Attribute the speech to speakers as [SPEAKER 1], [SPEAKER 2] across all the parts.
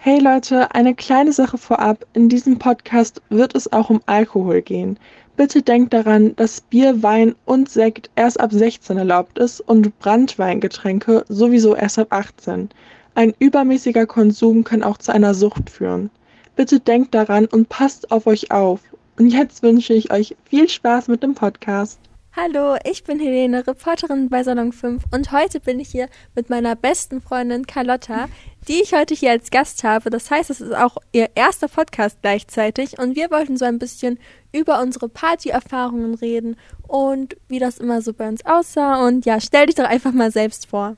[SPEAKER 1] Hey Leute, eine kleine Sache vorab. In diesem Podcast wird es auch um Alkohol gehen. Bitte denkt daran, dass Bier, Wein und Sekt erst ab 16 erlaubt ist und Brandweingetränke sowieso erst ab 18. Ein übermäßiger Konsum kann auch zu einer Sucht führen. Bitte denkt daran und passt auf euch auf. Und jetzt wünsche ich euch viel Spaß mit dem Podcast.
[SPEAKER 2] Hallo, ich bin Helene, Reporterin bei Salon 5 und heute bin ich hier mit meiner besten Freundin Carlotta, die ich heute hier als Gast habe. Das heißt, es ist auch ihr erster Podcast gleichzeitig und wir wollten so ein bisschen über unsere Partyerfahrungen reden und wie das immer so bei uns aussah. Und ja, stell dich doch einfach mal selbst vor.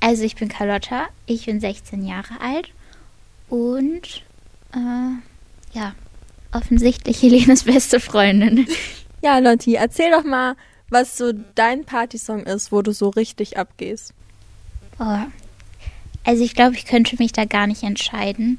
[SPEAKER 3] Also ich bin Carlotta, ich bin 16 Jahre alt und äh, ja, offensichtlich Helenes beste Freundin.
[SPEAKER 2] Ja, Lotti, erzähl doch mal, was so dein Partysong ist, wo du so richtig abgehst.
[SPEAKER 3] Oh. Also ich glaube, ich könnte mich da gar nicht entscheiden.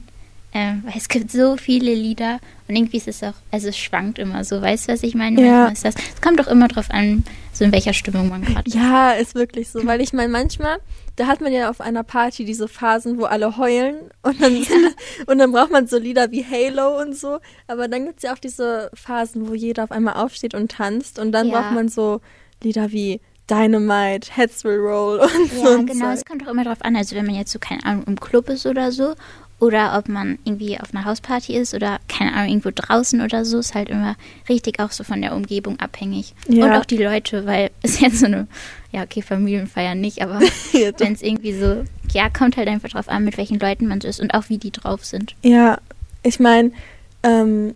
[SPEAKER 3] Ähm, weil es gibt so viele Lieder und irgendwie ist es auch, also es schwankt immer so, weißt du, was ich meine?
[SPEAKER 2] Ja.
[SPEAKER 3] Manchmal ist das, es kommt doch immer drauf an, so in welcher Stimmung man gerade ist.
[SPEAKER 2] Ja, ist wirklich so, weil ich meine, manchmal, da hat man ja auf einer Party diese Phasen, wo alle heulen und dann, und dann braucht man so Lieder wie Halo und so, aber dann gibt es ja auch diese Phasen, wo jeder auf einmal aufsteht und tanzt und dann
[SPEAKER 3] Ja.
[SPEAKER 2] braucht man so Lieder wie Dynamite, Heads Will Roll und so.
[SPEAKER 3] Ja, genau, es kommt auch immer drauf an, also wenn man jetzt so, keine Ahnung, im Club ist oder so, oder ob man irgendwie auf einer Hausparty ist oder, keine Ahnung, irgendwo draußen oder so, ist halt immer richtig auch so von der Umgebung abhängig.
[SPEAKER 2] Ja.
[SPEAKER 3] Und auch die Leute, weil es jetzt so eine, ja, okay, Familienfeier nicht, aber
[SPEAKER 2] Ja,
[SPEAKER 3] wenn es irgendwie so, ja, kommt halt einfach drauf an, mit welchen Leuten man so ist und auch wie die drauf sind.
[SPEAKER 2] Ja, ich meine, ähm,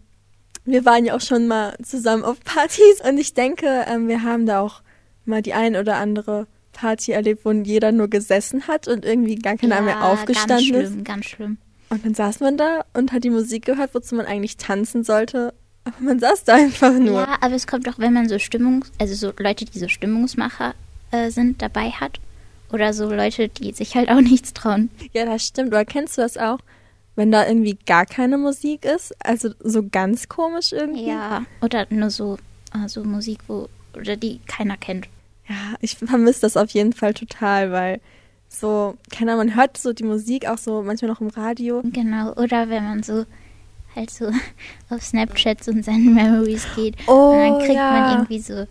[SPEAKER 2] wir waren ja auch schon mal zusammen auf Partys und ich denke, ähm, wir haben da auch mal die ein oder andere Party erlebt, wo jeder nur gesessen hat und irgendwie gar keiner mehr aufgestanden
[SPEAKER 3] ganz
[SPEAKER 2] ist.
[SPEAKER 3] schlimm, ganz schlimm.
[SPEAKER 2] Und dann saß man da und hat die Musik gehört, wozu man eigentlich tanzen sollte. Aber man saß da einfach nur.
[SPEAKER 3] Ja, aber es kommt auch, wenn man so Stimmungs-, also so Leute, die so Stimmungsmacher äh, sind, dabei hat. Oder so Leute, die sich halt auch nichts trauen.
[SPEAKER 2] Ja, das stimmt. Aber kennst du das auch? Wenn da irgendwie gar keine Musik ist? Also so ganz komisch irgendwie?
[SPEAKER 3] Ja, oder nur so, äh, so Musik, wo, oder die keiner kennt.
[SPEAKER 2] Ja, ich vermisse das auf jeden Fall total, weil so, keine Ahnung, man hört so die Musik auch so manchmal noch im Radio.
[SPEAKER 3] Genau, oder wenn man so halt so auf Snapchat und seine Memories geht.
[SPEAKER 2] Oh,
[SPEAKER 3] und dann kriegt
[SPEAKER 2] ja.
[SPEAKER 3] man irgendwie so,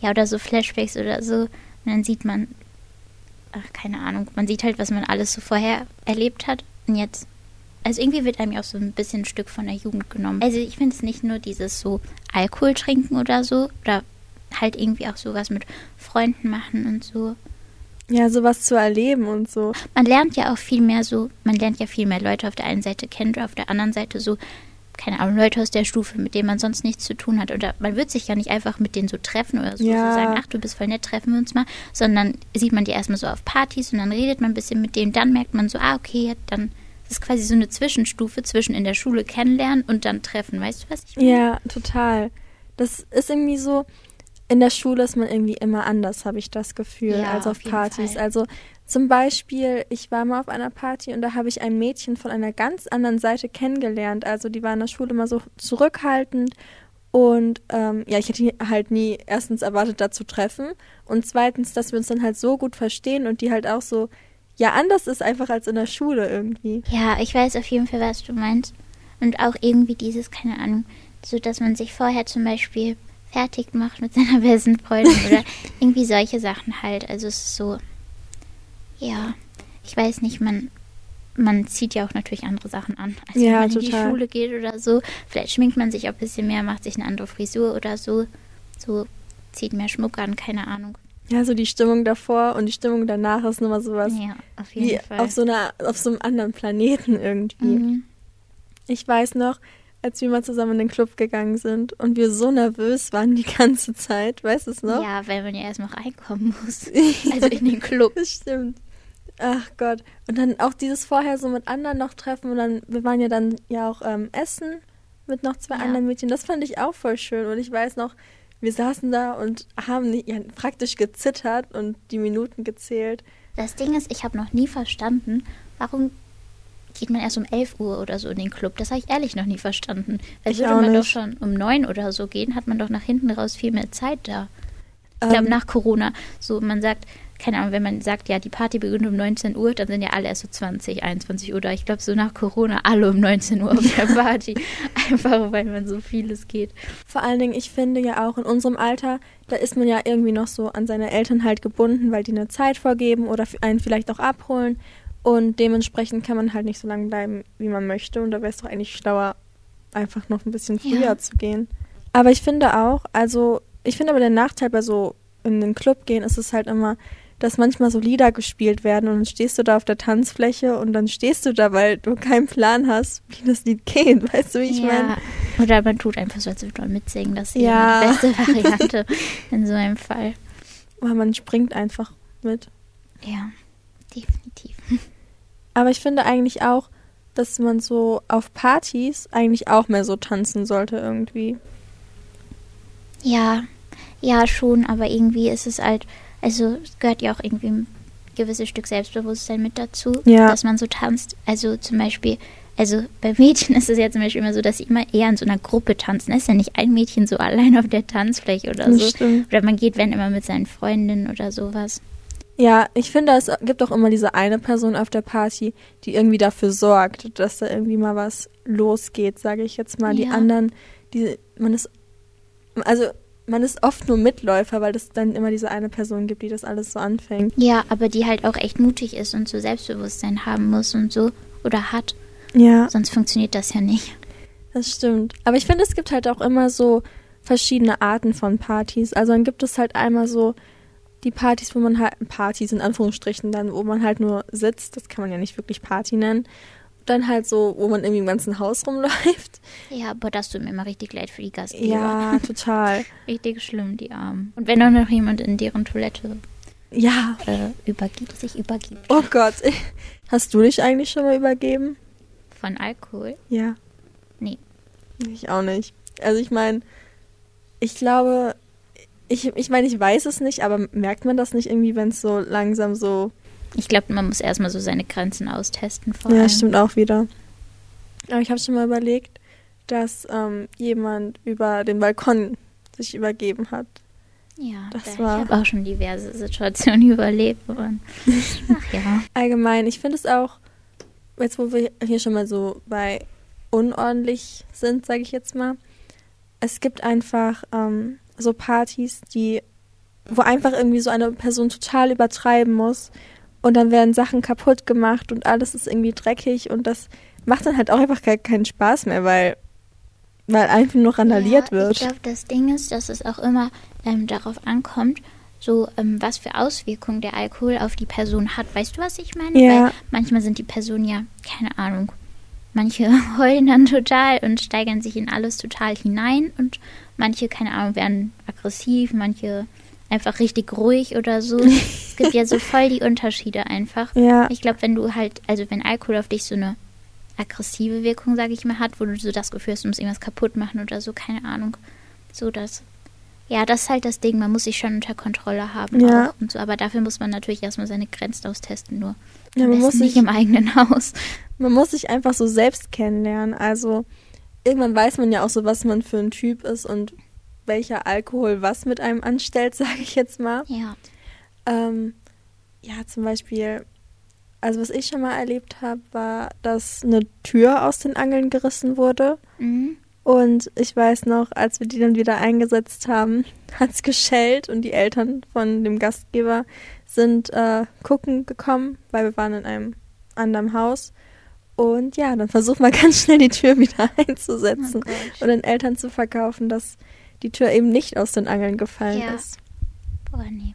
[SPEAKER 3] ja, oder so Flashbacks oder so. Und dann sieht man, ach, keine Ahnung, man sieht halt, was man alles so vorher erlebt hat. Und jetzt, also irgendwie wird einem ja auch so ein bisschen ein Stück von der Jugend genommen. Also ich finde es nicht nur dieses so Alkohol trinken oder so, oder halt irgendwie auch sowas mit Freunden machen und so.
[SPEAKER 2] Ja, sowas zu erleben und so.
[SPEAKER 3] Man lernt ja auch viel mehr so, man lernt ja viel mehr Leute auf der einen Seite kennen und auf der anderen Seite so, keine Ahnung, Leute aus der Stufe, mit denen man sonst nichts zu tun hat. Oder man wird sich ja nicht einfach mit denen so treffen oder so,
[SPEAKER 2] Ja.
[SPEAKER 3] so sagen, ach, du bist voll nett, treffen wir uns mal, sondern sieht man die erstmal so auf Partys und dann redet man ein bisschen mit denen, dann merkt man so, ah, okay, dann das ist quasi so eine Zwischenstufe zwischen in der Schule kennenlernen und dann treffen. Weißt du, was ich meine?
[SPEAKER 2] Ja, total. Das ist irgendwie so, in der Schule ist man irgendwie immer anders, habe ich das Gefühl,
[SPEAKER 3] Ja,
[SPEAKER 2] als auf
[SPEAKER 3] auf
[SPEAKER 2] Partys.
[SPEAKER 3] Fall.
[SPEAKER 2] Also zum Beispiel, ich war mal auf einer Party und da habe ich ein Mädchen von einer ganz anderen Seite kennengelernt. Also die war in der Schule immer so zurückhaltend und ähm, ja, ich hätte halt nie erstens erwartet, da zu treffen und zweitens, dass wir uns dann halt so gut verstehen und die halt auch so, ja, anders ist einfach als in der Schule irgendwie.
[SPEAKER 3] Ja, ich weiß auf jeden Fall, was du meinst. Und auch irgendwie dieses, keine Ahnung, so dass man sich vorher zum Beispiel fertig macht mit seiner besten Freundin oder irgendwie solche Sachen halt. Also es ist so, ja, ich weiß nicht, man, man zieht ja auch natürlich andere Sachen an. Also
[SPEAKER 2] Ja,
[SPEAKER 3] wenn man in
[SPEAKER 2] total.
[SPEAKER 3] die Schule geht oder so, vielleicht schminkt man sich auch ein bisschen mehr, macht sich eine andere Frisur oder so, so zieht mehr Schmuck an, keine Ahnung.
[SPEAKER 2] Ja, so die Stimmung davor und die Stimmung danach ist nochmal sowas.
[SPEAKER 3] Ja, auf jeden
[SPEAKER 2] wie
[SPEAKER 3] Fall.
[SPEAKER 2] auf so einer auf so einem anderen Planeten irgendwie.
[SPEAKER 3] mhm.
[SPEAKER 2] Ich weiß noch, als wir mal zusammen in den Club gegangen sind und wir so nervös waren die ganze Zeit, weißt du es noch?
[SPEAKER 3] Ja, weil man ja erst noch reinkommen muss. Also in den Club.
[SPEAKER 2] Das stimmt. Ach Gott. Und dann auch dieses vorher so mit anderen noch treffen und dann, wir waren ja dann ja auch ähm, essen mit noch zwei
[SPEAKER 3] Ja.
[SPEAKER 2] anderen Mädchen. Das fand ich auch voll schön. Und ich weiß noch, wir saßen da und haben nicht- ja, praktisch gezittert und die Minuten gezählt.
[SPEAKER 3] Das Ding ist, ich habe noch nie verstanden, warum geht man erst um 11 Uhr oder so in den Club. Das habe ich ehrlich noch nie verstanden. Weil
[SPEAKER 2] Ich
[SPEAKER 3] würde man doch
[SPEAKER 2] nicht.
[SPEAKER 3] schon um 9 oder so gehen, hat man doch nach hinten raus viel mehr Zeit da. Ich glaube,
[SPEAKER 2] Ähm,
[SPEAKER 3] nach Corona, so man sagt, keine Ahnung, wenn man sagt, ja, die Party beginnt um 19 Uhr, dann sind ja alle erst so 20, 21 Uhr oder ich glaube so nach Corona alle um 19 Uhr auf der Party. Einfach weil man so vieles geht.
[SPEAKER 2] Vor allen Dingen, ich finde ja auch in unserem Alter, da ist man ja irgendwie noch so an seine Eltern halt gebunden, weil die eine Zeit vorgeben oder einen vielleicht auch abholen. Und dementsprechend kann man halt nicht so lange bleiben, wie man möchte. Und da wäre es doch eigentlich schlauer, einfach noch ein bisschen früher
[SPEAKER 3] Ja.
[SPEAKER 2] zu gehen. Aber ich finde auch, also ich finde aber der Nachteil bei so in den Club gehen ist es halt immer, dass manchmal so Lieder gespielt werden und dann stehst du da auf der Tanzfläche und dann stehst du da, weil du keinen Plan hast, wie das Lied geht. Weißt du, wie ich
[SPEAKER 3] ja.
[SPEAKER 2] meine?
[SPEAKER 3] Oder man tut einfach so, als würde man mitsingen. Das ist
[SPEAKER 2] Ja.
[SPEAKER 3] die beste Variante in so einem Fall.
[SPEAKER 2] Oder man springt einfach mit.
[SPEAKER 3] Ja, definitiv.
[SPEAKER 2] Aber ich finde eigentlich auch, dass man so auf Partys eigentlich auch mehr so tanzen sollte irgendwie.
[SPEAKER 3] Ja, ja, schon, aber irgendwie ist es halt, also es gehört ja auch irgendwie ein gewisses Stück Selbstbewusstsein mit dazu,
[SPEAKER 2] Ja.
[SPEAKER 3] dass man so tanzt. Also zum Beispiel, also bei Mädchen ist es ja zum Beispiel immer so, dass sie immer eher in so einer Gruppe tanzen. Da ist ja nicht ein Mädchen so allein auf der Tanzfläche oder
[SPEAKER 2] Das
[SPEAKER 3] so.
[SPEAKER 2] stimmt.
[SPEAKER 3] Oder man geht, wenn immer mit seinen Freundinnen oder sowas.
[SPEAKER 2] Ja, ich finde, es gibt auch immer diese eine Person auf der Party, die irgendwie dafür sorgt, dass da irgendwie mal was losgeht, sage ich jetzt mal. Die
[SPEAKER 3] Ja.
[SPEAKER 2] anderen, die, man ist, also man ist oft nur Mitläufer, weil es dann immer diese eine Person gibt, die das alles so anfängt.
[SPEAKER 3] Ja, aber die halt auch echt mutig ist und so Selbstbewusstsein haben muss und so oder hat.
[SPEAKER 2] Ja,
[SPEAKER 3] Sonst funktioniert das ja nicht.
[SPEAKER 2] das stimmt. Aber ich finde, es gibt halt auch immer so verschiedene Arten von Partys. Also dann gibt es halt einmal so die Partys, wo man halt, Partys in Anführungsstrichen dann, wo man halt nur sitzt, das kann man ja nicht wirklich Party nennen. Dann halt so, wo man irgendwie im ganzen Haus rumläuft.
[SPEAKER 3] Ja, aber das tut mir immer richtig leid für die Gastgeber.
[SPEAKER 2] Ja, total.
[SPEAKER 3] Richtig schlimm, die Armen. Und wenn auch noch jemand in deren Toilette
[SPEAKER 2] Ja.
[SPEAKER 3] äh, übergibt, sich übergibt
[SPEAKER 2] Oh Gott. Hast du dich eigentlich schon mal übergeben?
[SPEAKER 3] von Alkohol.
[SPEAKER 2] Ja.
[SPEAKER 3] Nee.
[SPEAKER 2] Ich auch nicht. Also ich meine, ich glaube, ich, ich meine, ich weiß es nicht, aber merkt man das nicht irgendwie, wenn es so langsam so.
[SPEAKER 3] Ich glaube, man muss erstmal so seine Grenzen austesten vor
[SPEAKER 2] Ja,
[SPEAKER 3] allem.
[SPEAKER 2] stimmt auch wieder. Aber ich habe schon mal überlegt, dass ähm, jemand über den Balkon sich übergeben hat.
[SPEAKER 3] Ja,
[SPEAKER 2] Das
[SPEAKER 3] da-
[SPEAKER 2] war-
[SPEAKER 3] ich habe auch schon diverse Situationen überlebt. Und, ach ja.
[SPEAKER 2] Allgemein, ich finde es auch, jetzt wo wir hier schon mal so bei unordentlich sind, sage ich jetzt mal, es gibt einfach ähm, so Partys, die, wo einfach irgendwie so eine Person total übertreiben muss und dann werden Sachen kaputt gemacht und alles ist irgendwie dreckig und das macht dann halt auch einfach gar keinen Spaß mehr, weil, weil einfach nur randaliert
[SPEAKER 3] ja,
[SPEAKER 2] wird.
[SPEAKER 3] Ich glaube, das Ding ist, dass es auch immer ähm, darauf ankommt, so ähm, was für Auswirkungen der Alkohol auf die Person hat. Weißt du, was ich meine?
[SPEAKER 2] Ja.
[SPEAKER 3] Weil manchmal sind die Personen ja, keine Ahnung, manche heulen dann total und steigern sich in alles total hinein und manche, keine Ahnung, werden aggressiv, manche einfach richtig ruhig oder so. es gibt ja so voll die Unterschiede einfach.
[SPEAKER 2] Ja.
[SPEAKER 3] Ich glaube, wenn du halt, also wenn Alkohol auf dich so eine aggressive Wirkung, sage ich mal, hat, wo du so das Gefühl hast, du musst irgendwas kaputt machen oder so, keine Ahnung. So das. Ja, das ist halt das Ding, man muss sich schon unter Kontrolle haben
[SPEAKER 2] Ja.
[SPEAKER 3] und so, aber dafür muss man natürlich erstmal seine Grenzen austesten, nur
[SPEAKER 2] Ja, man muss
[SPEAKER 3] nicht
[SPEAKER 2] sich-
[SPEAKER 3] im eigenen Haus.
[SPEAKER 2] Man muss sich einfach so selbst kennenlernen. Also irgendwann weiß man ja auch so, was man für ein Typ ist und welcher Alkohol was mit einem anstellt, sage ich jetzt mal.
[SPEAKER 3] Ja.
[SPEAKER 2] Ähm, ja, zum Beispiel, also was ich schon mal erlebt habe, war, dass eine Tür aus den Angeln gerissen wurde.
[SPEAKER 3] Mhm.
[SPEAKER 2] Und ich weiß noch, als wir die dann wieder eingesetzt haben, hat es geschellt und die Eltern von dem Gastgeber sind äh, gucken gekommen, weil wir waren in einem anderen Haus. Und ja, dann versucht man ganz schnell die Tür wieder einzusetzen
[SPEAKER 3] Oh
[SPEAKER 2] und den Eltern zu verkaufen, dass die Tür eben nicht aus den Angeln gefallen
[SPEAKER 3] Ja.
[SPEAKER 2] ist.
[SPEAKER 3] Boah, nee.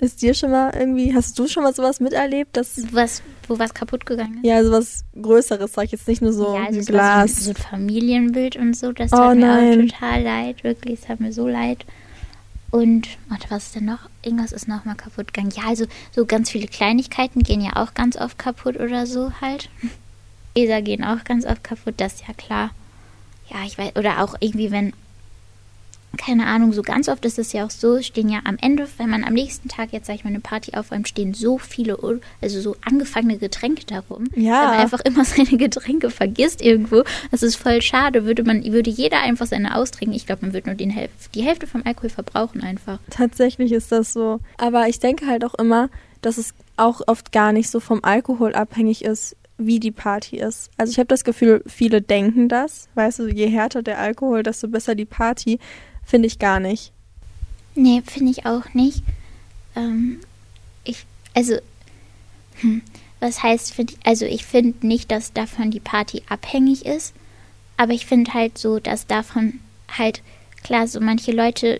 [SPEAKER 2] Ist dir schon mal irgendwie, hast du schon mal sowas miterlebt, dass
[SPEAKER 3] Was, wo was kaputt gegangen ist?
[SPEAKER 2] ja sowas Größeres, sag ich jetzt nicht nur so
[SPEAKER 3] ja, also
[SPEAKER 2] ein Glas.
[SPEAKER 3] so, ein- so ein Familienbild und so, das
[SPEAKER 2] Oh,
[SPEAKER 3] tat mir
[SPEAKER 2] nein.
[SPEAKER 3] auch total leid, wirklich, es tat mir so leid. Und, warte, was ist denn noch? Irgendwas ist nochmal kaputt gegangen. Ja, also so ganz viele Kleinigkeiten gehen ja auch ganz oft kaputt oder so halt. Gläser gehen auch ganz oft kaputt, das ist ja klar. Ja, ich weiß, oder auch irgendwie, wenn, keine Ahnung, so ganz oft ist es ja auch so, stehen ja am Ende, wenn man am nächsten Tag jetzt, sag ich mal, eine Party aufräumt, stehen so viele, also so angefangene Getränke darum.
[SPEAKER 1] Ja.
[SPEAKER 3] Weil man einfach immer seine Getränke vergisst irgendwo. Das ist voll schade. Würde man, würde jeder einfach seine austrinken. Ich glaube, man würde nur den Häl die Hälfte vom Alkohol verbrauchen einfach.
[SPEAKER 2] Tatsächlich ist das so. Aber ich denke halt auch immer, dass es auch oft gar nicht so vom Alkohol abhängig ist, wie die Party ist. Also ich habe das Gefühl, viele denken das. Weißt du, je härter der Alkohol, desto besser die Party. Finde ich gar nicht.
[SPEAKER 3] Nee, finde ich auch nicht. Ähm, ich, also, hm, was heißt, find, also ich finde nicht, dass davon die Party abhängig ist, aber ich finde halt so, dass davon halt, klar, so manche Leute,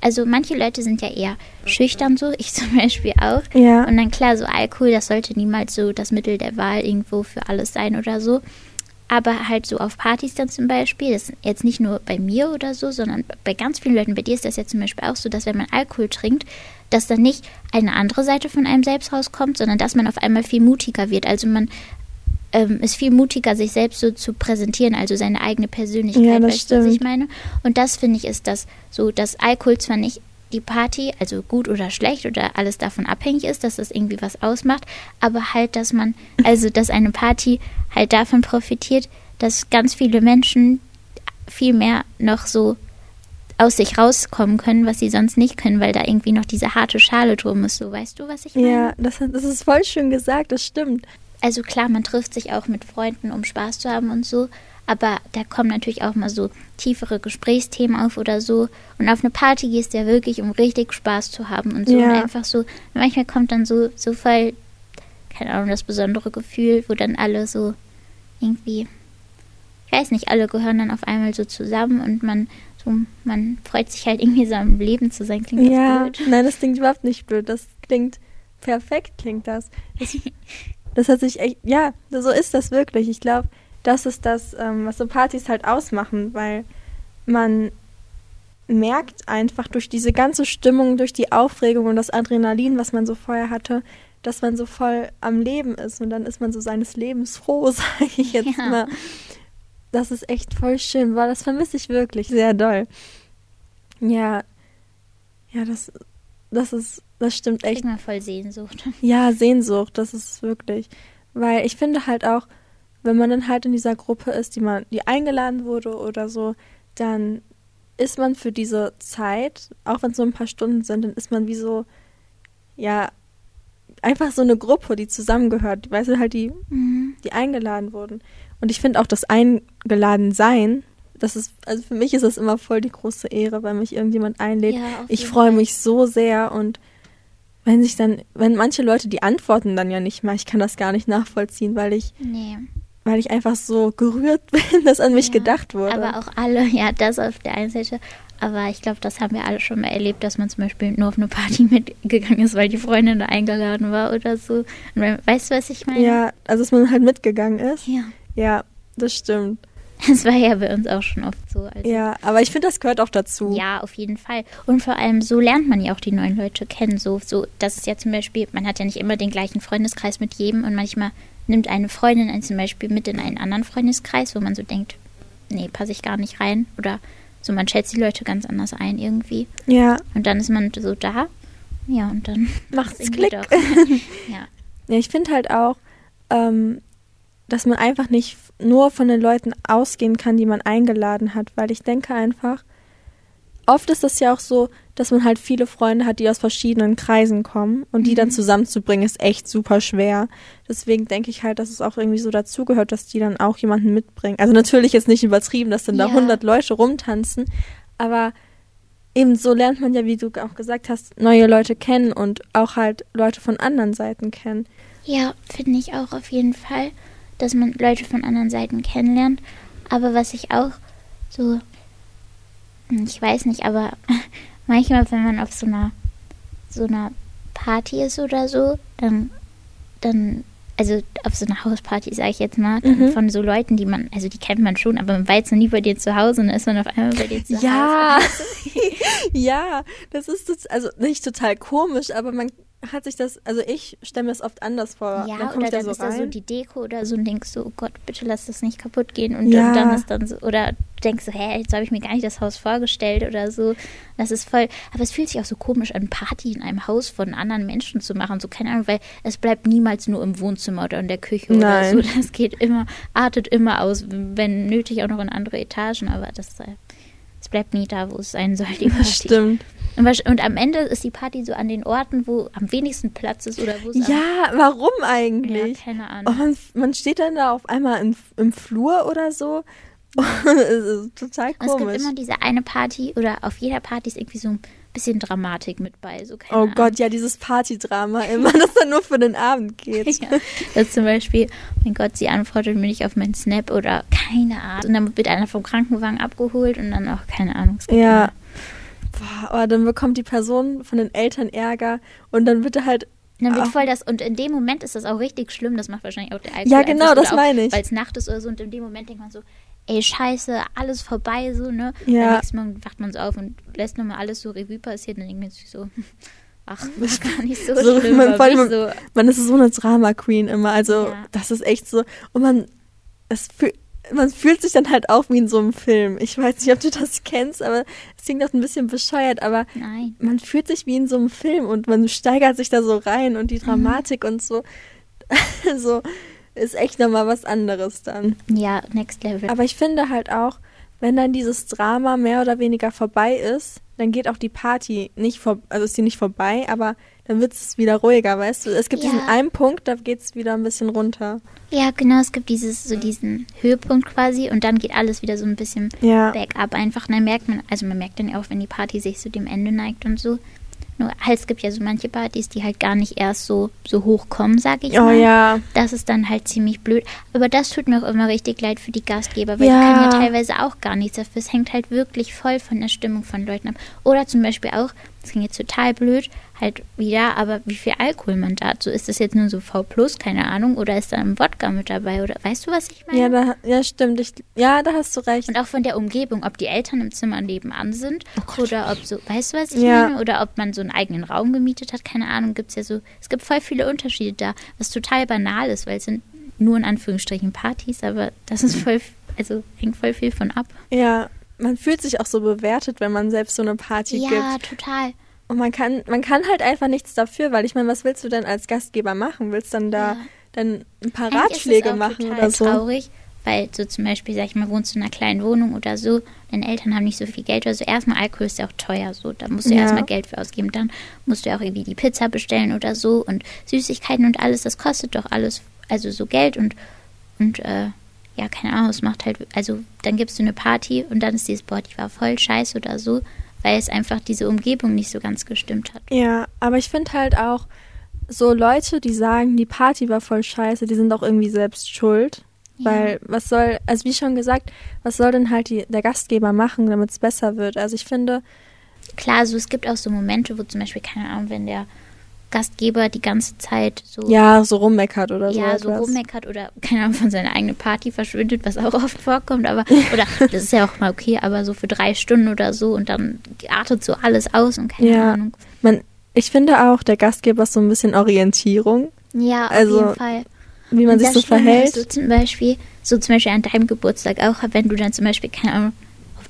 [SPEAKER 3] also manche Leute sind ja eher schüchtern so, ich zum Beispiel auch.
[SPEAKER 2] Ja.
[SPEAKER 3] Und dann klar, so Alkohol, das sollte niemals so das Mittel der Wahl irgendwo für alles sein oder so. Aber halt so auf Partys dann zum Beispiel, das ist jetzt nicht nur bei mir oder so, sondern bei ganz vielen Leuten, bei dir ist das ja zum Beispiel auch so, dass wenn man Alkohol trinkt, dass dann nicht eine andere Seite von einem selbst rauskommt, sondern dass man auf einmal viel mutiger wird. Also man ähm, ist viel mutiger, sich selbst so zu präsentieren, also seine eigene Persönlichkeit,
[SPEAKER 2] Ja, das
[SPEAKER 3] weißt du, was ich meine? Und das finde ich ist das so, dass Alkohol zwar nicht die Party, also gut oder schlecht oder alles davon abhängig ist, dass das irgendwie was ausmacht, aber halt, dass man, also dass eine Party halt davon profitiert, dass ganz viele Menschen viel mehr noch so aus sich rauskommen können, was sie sonst nicht können, weil da irgendwie noch diese harte Schale drum ist, so weißt du, was ich meine?
[SPEAKER 2] Ja, das, das ist voll schön gesagt, das stimmt.
[SPEAKER 3] also klar, man trifft sich auch mit Freunden, um Spaß zu haben und so, aber da kommen natürlich auch mal so tiefere Gesprächsthemen auf oder so. Und auf eine Party gehst du ja wirklich, um richtig Spaß zu haben und so.
[SPEAKER 2] Ja.
[SPEAKER 3] Und einfach so, manchmal kommt dann so, so voll, keine Ahnung, das besondere Gefühl, wo dann alle so irgendwie, ich weiß nicht, alle gehören dann auf einmal so zusammen und man so, man freut sich halt irgendwie so am Leben zu sein. Klingt das
[SPEAKER 2] Ja,
[SPEAKER 3] blöd?
[SPEAKER 2] nein, das klingt überhaupt nicht blöd. Das klingt perfekt, klingt das. Das, das hat sich echt, ja, so ist das wirklich. Ich glaube, das ist das, ähm, was so Partys halt ausmachen, weil man merkt einfach durch diese ganze Stimmung, durch die Aufregung und das Adrenalin, was man so vorher hatte, dass man so voll am Leben ist und dann ist man so seines Lebens froh, sage ich jetzt
[SPEAKER 3] Ja.
[SPEAKER 2] mal. Das ist echt voll schön, weil das vermisse ich wirklich sehr doll. Ja, ja, das, das ist, das stimmt echt.
[SPEAKER 3] Kriegt man voll Sehnsucht.
[SPEAKER 2] Ja, Sehnsucht, das ist wirklich. Weil ich finde halt auch, wenn man dann halt in dieser Gruppe ist, die man, die eingeladen wurde oder so, dann ist man für diese Zeit, auch wenn es nur ein paar Stunden sind, dann ist man wie so, ja, einfach so eine Gruppe, die zusammengehört. Weißt du, halt die,
[SPEAKER 3] Mhm.
[SPEAKER 2] die eingeladen wurden. Und ich finde auch das eingeladen sein, das ist, also für mich ist das immer voll die große Ehre, wenn mich irgendjemand einlädt.
[SPEAKER 3] Ja,
[SPEAKER 2] ich freue mich so sehr und wenn sich dann, wenn manche Leute die antworten dann ja nicht mal, ich kann das gar nicht nachvollziehen, weil ich,
[SPEAKER 3] Nee.
[SPEAKER 2] Weil ich einfach so gerührt bin, dass an mich
[SPEAKER 3] Ja,
[SPEAKER 2] gedacht wurde.
[SPEAKER 3] Aber auch alle, ja, das auf der einen Seite. Aber ich glaube, das haben wir alle schon mal erlebt, dass man zum Beispiel nur auf eine Party mitgegangen ist, weil die Freundin da eingeladen war oder so. Und weißt du, was ich meine?
[SPEAKER 2] ja, also dass man halt mitgegangen ist.
[SPEAKER 3] Ja.
[SPEAKER 2] Ja, das stimmt.
[SPEAKER 3] Das war ja bei uns auch schon oft so. Also,
[SPEAKER 2] Ja, aber ich finde, das gehört auch dazu.
[SPEAKER 3] Ja, auf jeden Fall. Und vor allem, so lernt man ja auch die neuen Leute kennen. So, so, das ist ja zum Beispiel, man hat ja nicht immer den gleichen Freundeskreis mit jedem und manchmal nimmt eine Freundin einen zum Beispiel mit in einen anderen Freundeskreis, wo man so denkt, nee, passe ich gar nicht rein. Oder so, man schätzt die Leute ganz anders ein irgendwie.
[SPEAKER 2] Ja,
[SPEAKER 3] Und dann ist man so da. Ja, und dann
[SPEAKER 2] macht's
[SPEAKER 3] irgendwie
[SPEAKER 2] Klick.
[SPEAKER 3] doch. ja.
[SPEAKER 2] Ja, ich finde halt auch, ähm, dass man einfach nicht nur von den Leuten ausgehen kann, die man eingeladen hat, weil ich denke einfach, oft ist das ja auch so, dass man halt viele Freunde hat, die aus verschiedenen Kreisen kommen und die dann zusammenzubringen ist echt super schwer. Deswegen denke ich halt, dass es auch irgendwie so dazugehört, dass die dann auch jemanden mitbringen. Also natürlich jetzt nicht übertrieben, dass dann da
[SPEAKER 3] Ja.
[SPEAKER 2] 100 Leute rumtanzen, aber eben so lernt man ja, wie du auch gesagt hast, neue Leute kennen und auch halt Leute von anderen Seiten kennen.
[SPEAKER 3] Ja, finde ich auch auf jeden Fall, dass man Leute von anderen Seiten kennenlernt. Aber was ich auch so, hm, ich weiß nicht, aber manchmal, wenn man auf so einer so einer Party ist oder so, dann, dann, also auf so einer Hausparty, sage ich jetzt mal, dann
[SPEAKER 2] Mhm.
[SPEAKER 3] von so Leuten, die man, also die kennt man schon, aber man war jetzt noch nie bei dir zu Hause und dann ist man auf einmal bei dir zu
[SPEAKER 2] Ja,
[SPEAKER 3] Hause.
[SPEAKER 2] ja, das ist also nicht total komisch, aber man hat sich das, also ich stelle mir das oft anders vor.
[SPEAKER 3] Ja,
[SPEAKER 2] dann
[SPEAKER 3] oder
[SPEAKER 2] ich da
[SPEAKER 3] dann
[SPEAKER 2] so
[SPEAKER 3] ist da so
[SPEAKER 2] rein.
[SPEAKER 3] die Deko oder so und denkst so, oh Gott, bitte lass das nicht kaputt gehen. Und
[SPEAKER 2] Ja.
[SPEAKER 3] dann, dann ist dann so, oder denkst so, hä, jetzt habe ich mir gar nicht das Haus vorgestellt oder so. Das ist voll, aber es fühlt sich auch so komisch an, Party in einem Haus von anderen Menschen zu machen. So, keine Ahnung, weil es bleibt niemals nur im Wohnzimmer oder in der Küche
[SPEAKER 2] Nein.
[SPEAKER 3] oder so. Das geht immer, artet immer aus, wenn nötig auch noch in andere Etagen, aber das, äh, es bleibt nie da, wo es sein soll, die Party.
[SPEAKER 2] stimmt.
[SPEAKER 3] Und, und am Ende ist die Party so an den Orten, wo am wenigsten Platz ist oder wo es
[SPEAKER 2] Ja, warum
[SPEAKER 3] ja,
[SPEAKER 2] eigentlich?
[SPEAKER 3] keine
[SPEAKER 2] Oh,
[SPEAKER 3] Ahnung.
[SPEAKER 2] man, man steht dann da auf einmal im, im Flur oder so. es ist total
[SPEAKER 3] Und es gibt
[SPEAKER 2] komisch.
[SPEAKER 3] immer diese eine Party oder auf jeder Party ist irgendwie so ein bisschen Dramatik mit bei. So,
[SPEAKER 2] Oh
[SPEAKER 3] Ahnung.
[SPEAKER 2] Gott, ja, dieses Partydrama immer, das dann nur für den Abend geht.
[SPEAKER 3] Ja. Das zum Beispiel, mein Gott, sie antwortet mir nicht auf meinen Snap oder keine Ahnung. Und dann wird einer vom Krankenwagen abgeholt und dann auch keine Ahnung.
[SPEAKER 2] Ja. Boah, oh, dann bekommt die Person von den Eltern Ärger und dann wird er halt.
[SPEAKER 3] Und dann wird
[SPEAKER 2] Ah.
[SPEAKER 3] voll das, und in dem Moment ist das auch richtig schlimm, das macht wahrscheinlich auch der Alkohol.
[SPEAKER 2] Ja, genau, das meine ich.
[SPEAKER 3] Weil es Nacht ist oder so und in dem Moment denkt man so, ey, scheiße, alles vorbei, so, ne?
[SPEAKER 2] Ja.
[SPEAKER 3] Am nächsten Morgen wacht man so auf und lässt nochmal alles so Revue passieren dann denkt man sich so, ach, das war gar nicht so,
[SPEAKER 2] So,
[SPEAKER 3] schlimm,
[SPEAKER 2] man, allem,
[SPEAKER 3] wieso?
[SPEAKER 2] man ist so eine Drama Queen immer. Also,
[SPEAKER 3] Ja.
[SPEAKER 2] das ist echt so. Und man, es fühl, man fühlt sich dann halt auch wie in so einem Film. Ich weiß nicht, ob du das kennst, aber es klingt auch ein bisschen bescheuert, aber
[SPEAKER 3] Nein.
[SPEAKER 2] man fühlt sich wie in so einem Film und man steigert sich da so rein und die Dramatik und so. so ist echt nochmal was anderes dann.
[SPEAKER 3] Ja, next level.
[SPEAKER 2] Aber ich finde halt auch, wenn dann dieses Drama mehr oder weniger vorbei ist, dann geht auch die Party nicht vor, also ist sie nicht vorbei, aber dann wird es wieder ruhiger, weißt du? Es gibt
[SPEAKER 3] Ja.
[SPEAKER 2] diesen einen Punkt, da geht es wieder ein bisschen runter.
[SPEAKER 3] Ja, genau, es gibt dieses, so diesen Höhepunkt quasi und dann geht alles wieder so ein bisschen
[SPEAKER 2] Ja.
[SPEAKER 3] bergab einfach. Und dann merkt man, also man merkt dann ja auch, wenn die Party sich zu dem Ende neigt und so. Nur halt, es gibt ja so manche Partys, die halt gar nicht erst so, so hoch kommen, sag ich
[SPEAKER 2] Oh
[SPEAKER 3] mal.
[SPEAKER 2] ja.
[SPEAKER 3] Das ist dann halt ziemlich blöd. Aber das tut mir auch immer richtig leid für die Gastgeber, weil
[SPEAKER 2] Ja.
[SPEAKER 3] die können ja teilweise auch gar nichts dafür. Es hängt halt wirklich voll von der Stimmung von Leuten ab. Oder zum Beispiel auch, das klingt jetzt total blöd, halt wieder, aber wie viel Alkohol man da hat. So ist das jetzt nur so V plus, keine Ahnung, oder ist da ein Wodka mit dabei? Oder weißt du, was ich meine?
[SPEAKER 2] Ja, da, ja, stimmt. Ich, ja, da hast du recht.
[SPEAKER 3] Und auch von der Umgebung, ob die Eltern im Zimmer nebenan sind oder ob so, weißt du, was ich
[SPEAKER 2] Ja.
[SPEAKER 3] meine? Oder ob man so einen eigenen Raum gemietet hat, keine Ahnung, gibt es ja so, es gibt voll viele Unterschiede da, was total banal ist, weil es sind nur in Anführungsstrichen Partys, aber das ist voll, also hängt voll viel von ab.
[SPEAKER 2] Ja, man fühlt sich auch so bewertet, wenn man selbst so eine Party
[SPEAKER 3] Ja,
[SPEAKER 2] gibt.
[SPEAKER 3] total.
[SPEAKER 2] Und man kann, man kann halt einfach nichts dafür, weil ich meine, was willst du denn als Gastgeber machen? Willst dann da
[SPEAKER 3] Ja.
[SPEAKER 2] dann ein paar
[SPEAKER 3] Eigentlich ist es
[SPEAKER 2] Ratschläge
[SPEAKER 3] auch
[SPEAKER 2] machen
[SPEAKER 3] total
[SPEAKER 2] oder so?
[SPEAKER 3] traurig, weil so zum Beispiel, sag ich mal, wohnst du in einer kleinen Wohnung oder so, deine Eltern haben nicht so viel Geld oder so. Erstmal Alkohol ist ja auch teuer, so, da musst du
[SPEAKER 2] Ja.
[SPEAKER 3] erstmal Geld für ausgeben. Dann musst du ja auch irgendwie die Pizza bestellen oder so und Süßigkeiten und alles, das kostet doch alles, also so Geld und, und, äh, ja, keine Ahnung, es macht halt, also dann gibst du eine Party und dann ist dieses, boah, die war voll scheiße oder so, weil es einfach diese Umgebung nicht so ganz gestimmt hat.
[SPEAKER 2] Ja, aber ich finde halt auch, so Leute, die sagen, die Party war voll scheiße, die sind auch irgendwie selbst schuld.
[SPEAKER 3] Ja.
[SPEAKER 2] Weil, was soll, also wie schon gesagt, was soll denn halt die, der Gastgeber machen, damit es besser wird? Also ich finde,
[SPEAKER 3] Klar, also es gibt auch so Momente, wo zum Beispiel, keine Ahnung, wenn der Gastgeber die ganze Zeit so
[SPEAKER 2] ja, so rummeckert oder
[SPEAKER 3] ja,
[SPEAKER 2] so.
[SPEAKER 3] so
[SPEAKER 2] etwas.
[SPEAKER 3] rummeckert oder keine Ahnung von seiner eigenen Party verschwindet, was auch oft vorkommt, aber oder das ist ja auch mal okay, aber so für drei Stunden oder so und dann artet so alles aus und keine
[SPEAKER 2] Ja.
[SPEAKER 3] Ahnung.
[SPEAKER 2] Man, ich finde auch, der Gastgeber ist so ein bisschen Orientierung,
[SPEAKER 3] Ja, auf
[SPEAKER 2] Also,
[SPEAKER 3] jeden Fall.
[SPEAKER 2] wie man
[SPEAKER 3] Und
[SPEAKER 2] sich
[SPEAKER 3] das
[SPEAKER 2] so verhält.
[SPEAKER 3] So zum Beispiel, so zum Beispiel an deinem Geburtstag auch, wenn du dann zum Beispiel, keine Ahnung,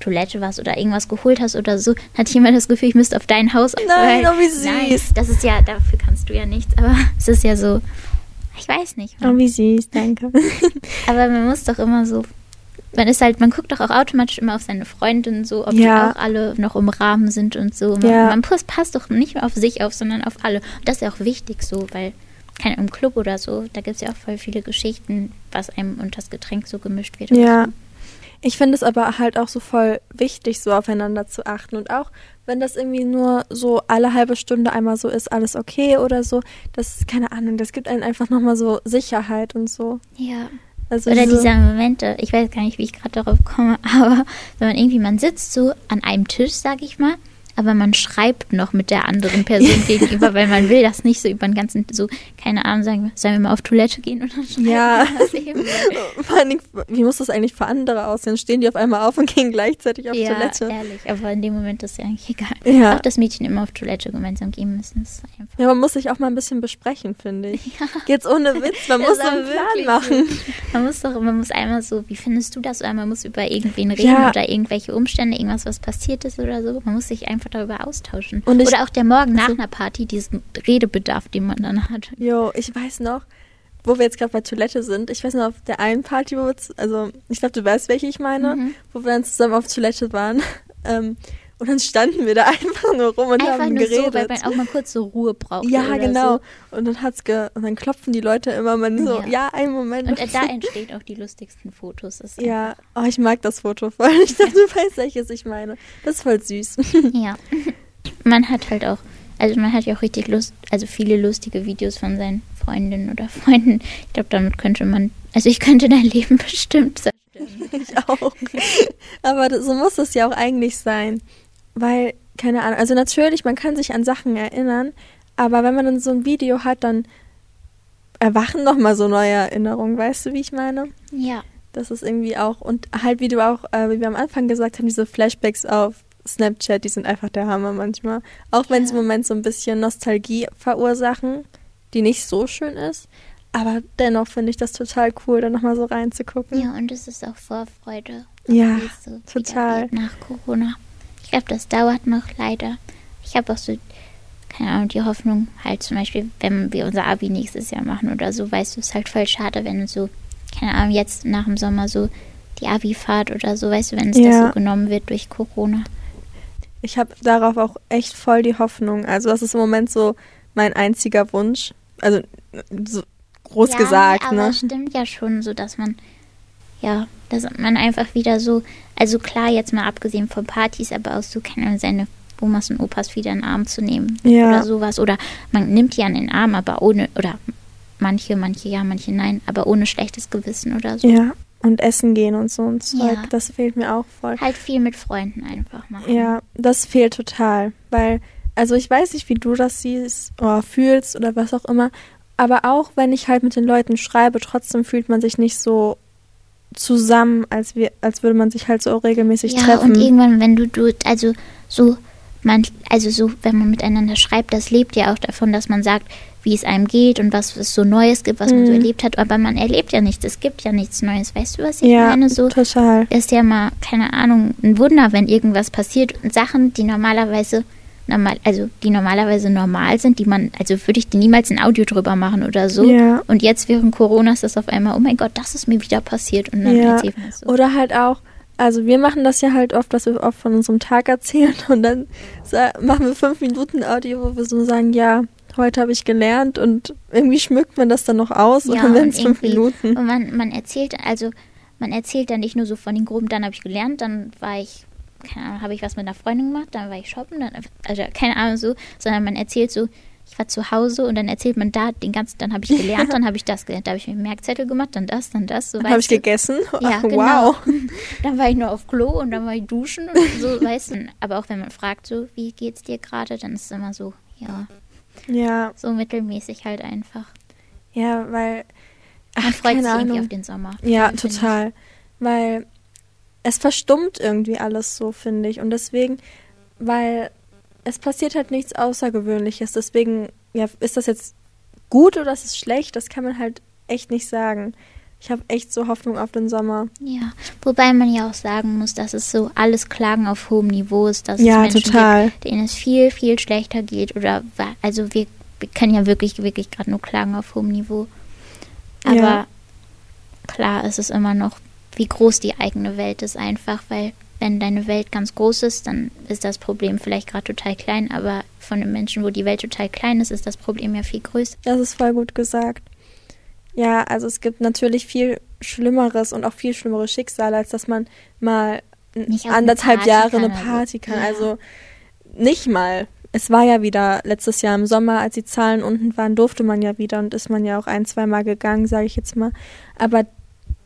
[SPEAKER 3] Toilette warst oder irgendwas geholt hast oder so, hatte ich immer das Gefühl, ich müsste auf dein Haus.
[SPEAKER 2] Nein,
[SPEAKER 3] weil-
[SPEAKER 2] oh, wie süß.
[SPEAKER 3] Nein, das ist ja, dafür kannst du ja nichts, aber es ist ja so, ich weiß nicht.
[SPEAKER 2] Oh, wie süß, danke.
[SPEAKER 3] Aber man muss doch immer so. Man ist halt, man guckt doch auch automatisch immer auf seine Freundin so, ob
[SPEAKER 2] Ja.
[SPEAKER 3] die auch alle noch im Rahmen sind und so. Man,
[SPEAKER 2] Ja.
[SPEAKER 3] man passt, doch nicht nur auf sich auf, sondern auf alle. Und das ist ja auch wichtig so, weil kein im Club oder so, da gibt es ja auch voll viele Geschichten, was einem unter das Getränk so gemischt wird.
[SPEAKER 2] Ja.
[SPEAKER 3] So.
[SPEAKER 2] Ich finde es aber halt auch so voll wichtig, so aufeinander zu achten. Und auch wenn das irgendwie nur so alle halbe Stunde einmal so ist, alles okay oder so, das, keine Ahnung, das gibt einem einfach nochmal so Sicherheit und so.
[SPEAKER 3] Ja.
[SPEAKER 2] Also
[SPEAKER 3] Oder
[SPEAKER 2] diese-
[SPEAKER 3] diese Momente, ich weiß gar nicht, wie ich gerade darauf komme, aber wenn man irgendwie, man sitzt so an einem Tisch, sag ich mal, aber man schreibt noch mit der anderen Person gegenüber, weil man will das nicht so über den ganzen, so, keine Ahnung, sagen, sollen wir mal auf Toilette gehen und dann schreiben
[SPEAKER 2] Ja. Vor allen Dingen, wie muss das eigentlich für andere aussehen? Stehen die auf einmal auf und gehen gleichzeitig auf
[SPEAKER 3] ja,
[SPEAKER 2] Toilette?
[SPEAKER 3] ehrlich, aber in dem Moment ist ja eigentlich egal.
[SPEAKER 2] Ja.
[SPEAKER 3] Auch das Mädchen immer auf Toilette gemeinsam gehen müssen, ist einfach.
[SPEAKER 2] Ja, man muss sich auch mal ein bisschen besprechen, finde ich. Jetzt ohne Witz, man muss so einen Plan machen.
[SPEAKER 3] so. Man muss doch, man muss einmal so, wie findest du das? Oder man muss über irgendwen reden
[SPEAKER 2] Ja.
[SPEAKER 3] oder irgendwelche Umstände, irgendwas, was passiert ist oder so. Man muss sich einfach darüber austauschen.
[SPEAKER 2] Und
[SPEAKER 3] oder auch der Morgen nach einer Party, diesen Redebedarf, den man dann hat.
[SPEAKER 2] Jo, ich weiß noch, wo wir jetzt gerade bei Toilette sind. Ich weiß noch, auf der einen Party, wo wir, also ich glaube, du weißt, welche ich meine,
[SPEAKER 3] Mhm.
[SPEAKER 2] wo wir dann zusammen auf Toilette waren. Ähm, und dann standen wir da einfach nur rum und
[SPEAKER 3] Einfach
[SPEAKER 2] haben
[SPEAKER 3] nur
[SPEAKER 2] geredet.
[SPEAKER 3] so, weil man auch mal kurz so Ruhe braucht.
[SPEAKER 2] ja, genau.
[SPEAKER 3] So.
[SPEAKER 2] Und dann hat's ge und dann klopfen die Leute immer man so,
[SPEAKER 3] Ja.
[SPEAKER 2] ja, einen Moment.
[SPEAKER 3] Und da entstehen auch die lustigsten Fotos.
[SPEAKER 2] Ja, oh, ich mag das Foto voll. Ich dachte, du weißt, welches ich meine. Das ist voll süß.
[SPEAKER 3] Ja. Man hat halt auch, also man hat ja auch richtig Lust, also viele lustige Videos von seinen Freundinnen oder Freunden. Ich glaube, damit könnte man, also ich könnte dein Leben bestimmt zerstören.
[SPEAKER 2] Ich auch. Aber so muss es ja auch eigentlich sein. Weil, keine Ahnung, also natürlich, man kann sich an Sachen erinnern, aber wenn man dann so ein Video hat, dann erwachen nochmal so neue Erinnerungen, weißt du, wie ich meine?
[SPEAKER 3] Ja.
[SPEAKER 2] Das ist irgendwie auch, und halt, wie du auch, äh, wie wir am Anfang gesagt haben, diese Flashbacks auf Snapchat, die sind einfach der Hammer manchmal. Auch wenn sie im
[SPEAKER 3] Ja.
[SPEAKER 2] Moment so ein bisschen Nostalgie verursachen, die nicht so schön ist. Aber dennoch finde ich das total cool, da nochmal so reinzugucken.
[SPEAKER 3] Ja, und es ist auch Vorfreude.
[SPEAKER 2] Ja, total.
[SPEAKER 3] Nach Corona. Ich glaube, das dauert noch leider. Ich habe auch so, keine Ahnung, die Hoffnung, halt zum Beispiel, wenn wir unser Abi nächstes Jahr machen oder so, weißt du, es ist halt voll schade, wenn so, keine Ahnung, jetzt nach dem Sommer so die Abi-Fahrt oder so, weißt du, wenn es das
[SPEAKER 2] Ja.
[SPEAKER 3] so genommen wird durch Corona.
[SPEAKER 2] Ich habe darauf auch echt voll die Hoffnung. Also das ist im Moment so mein einziger Wunsch. Also so groß
[SPEAKER 3] ja,
[SPEAKER 2] gesagt,
[SPEAKER 3] nee, aber
[SPEAKER 2] ne?
[SPEAKER 3] stimmt ja schon so, dass man, ja, dass man einfach wieder so, also klar, jetzt mal abgesehen von Partys, aber auch so, keine seine Omas und Opas wieder in den Arm zu nehmen
[SPEAKER 2] Ja.
[SPEAKER 3] oder sowas. Oder man nimmt die an den Arm, aber ohne, oder manche, manche ja, manche nein, aber ohne schlechtes Gewissen oder so.
[SPEAKER 2] Ja. Und essen gehen und so ein Zeug,
[SPEAKER 3] Ja.
[SPEAKER 2] das fehlt mir auch voll.
[SPEAKER 3] Halt viel mit Freunden einfach machen.
[SPEAKER 2] Ja, das fehlt total. Weil, also ich weiß nicht, wie du das siehst oder fühlst oder was auch immer. Aber auch wenn ich halt mit den Leuten schreibe, trotzdem fühlt man sich nicht so zusammen, als, wir, als würde man sich halt so regelmäßig
[SPEAKER 3] ja,
[SPEAKER 2] treffen.
[SPEAKER 3] und irgendwann, wenn du, du, also so, man, also so, wenn man miteinander schreibt, das lebt ja auch davon, dass man sagt, wie es einem geht und was es so Neues gibt, was man so
[SPEAKER 2] Mhm.
[SPEAKER 3] erlebt hat, aber man erlebt ja nichts, es gibt ja nichts Neues, weißt du, was ich
[SPEAKER 2] ja,
[SPEAKER 3] meine? So
[SPEAKER 2] total.
[SPEAKER 3] ist ja mal, keine Ahnung, ein Wunder, wenn irgendwas passiert und Sachen, die normalerweise normal, also die normalerweise normal sind, die man, also würde ich dir niemals ein Audio drüber machen oder so.
[SPEAKER 2] Ja.
[SPEAKER 3] Und jetzt während Corona ist das auf einmal, oh mein Gott, das ist mir wieder passiert und dann
[SPEAKER 2] Ja.
[SPEAKER 3] erzählt man es so.
[SPEAKER 2] Oder halt auch, also wir machen das ja halt oft, dass wir oft von unserem Tag erzählen und dann machen wir fünf Minuten Audio, wo wir so sagen, ja, heute habe ich gelernt und irgendwie schmückt man das dann noch aus und dann werden es fünf
[SPEAKER 3] irgendwie-
[SPEAKER 2] Minuten.
[SPEAKER 3] Und man, man erzählt, also man erzählt dann nicht nur so von den groben, dann habe ich gelernt, dann war ich, keine Ahnung, habe ich was mit einer Freundin gemacht, dann war ich shoppen, dann, also keine Ahnung so, sondern man erzählt so, ich war zu Hause und dann erzählt man da den ganzen, dann habe ich gelernt, dann habe ich das gelernt, da habe ich mir Merkzettel gemacht, dann das, dann das, so
[SPEAKER 2] Dann habe ich
[SPEAKER 3] du.
[SPEAKER 2] gegessen.
[SPEAKER 3] Ja,
[SPEAKER 2] Ach,
[SPEAKER 3] genau.
[SPEAKER 2] Wow.
[SPEAKER 3] Dann war ich nur auf Klo und dann war ich duschen und so, weißt du. Aber auch wenn man fragt, so, wie geht's dir gerade, dann ist es immer so, ja,
[SPEAKER 2] Ja,
[SPEAKER 3] so mittelmäßig halt einfach.
[SPEAKER 2] ja, weil.
[SPEAKER 3] Man
[SPEAKER 2] Ach,
[SPEAKER 3] freut
[SPEAKER 2] keine
[SPEAKER 3] sich irgendwie auf den Sommer.
[SPEAKER 2] Ja, total. Weil es verstummt irgendwie alles so, finde ich. Und deswegen, weil es passiert halt nichts Außergewöhnliches. Deswegen, ja, ist das jetzt gut oder ist es schlecht? Das kann man halt echt nicht sagen. Ich habe echt so Hoffnung auf den Sommer.
[SPEAKER 3] Ja, wobei man ja auch sagen muss, dass es so alles Klagen auf hohem Niveau ist, dass
[SPEAKER 2] Ja,
[SPEAKER 3] es Menschen
[SPEAKER 2] total.
[SPEAKER 3] gibt, denen es viel, viel schlechter geht oder also wir, wir können ja wirklich, wirklich gerade nur klagen auf hohem Niveau. Aber
[SPEAKER 2] Ja.
[SPEAKER 3] klar, es ist immer noch, wie groß die eigene Welt ist einfach, weil wenn deine Welt ganz groß ist, dann ist das Problem vielleicht gerade total klein, aber von den Menschen, wo die Welt total klein ist, ist das Problem ja viel größer.
[SPEAKER 2] Das ist voll gut gesagt. Ja, also es gibt natürlich viel Schlimmeres und auch viel schlimmere Schicksale, als dass man mal
[SPEAKER 3] eine
[SPEAKER 2] anderthalb Jahre
[SPEAKER 3] kann
[SPEAKER 2] eine. Party kann.
[SPEAKER 3] Ja.
[SPEAKER 2] Also nicht mal. Es war ja wieder letztes Jahr im Sommer, als die Zahlen unten waren, durfte man ja wieder und ist man ja auch ein, zweimal gegangen, sage ich jetzt mal. Aber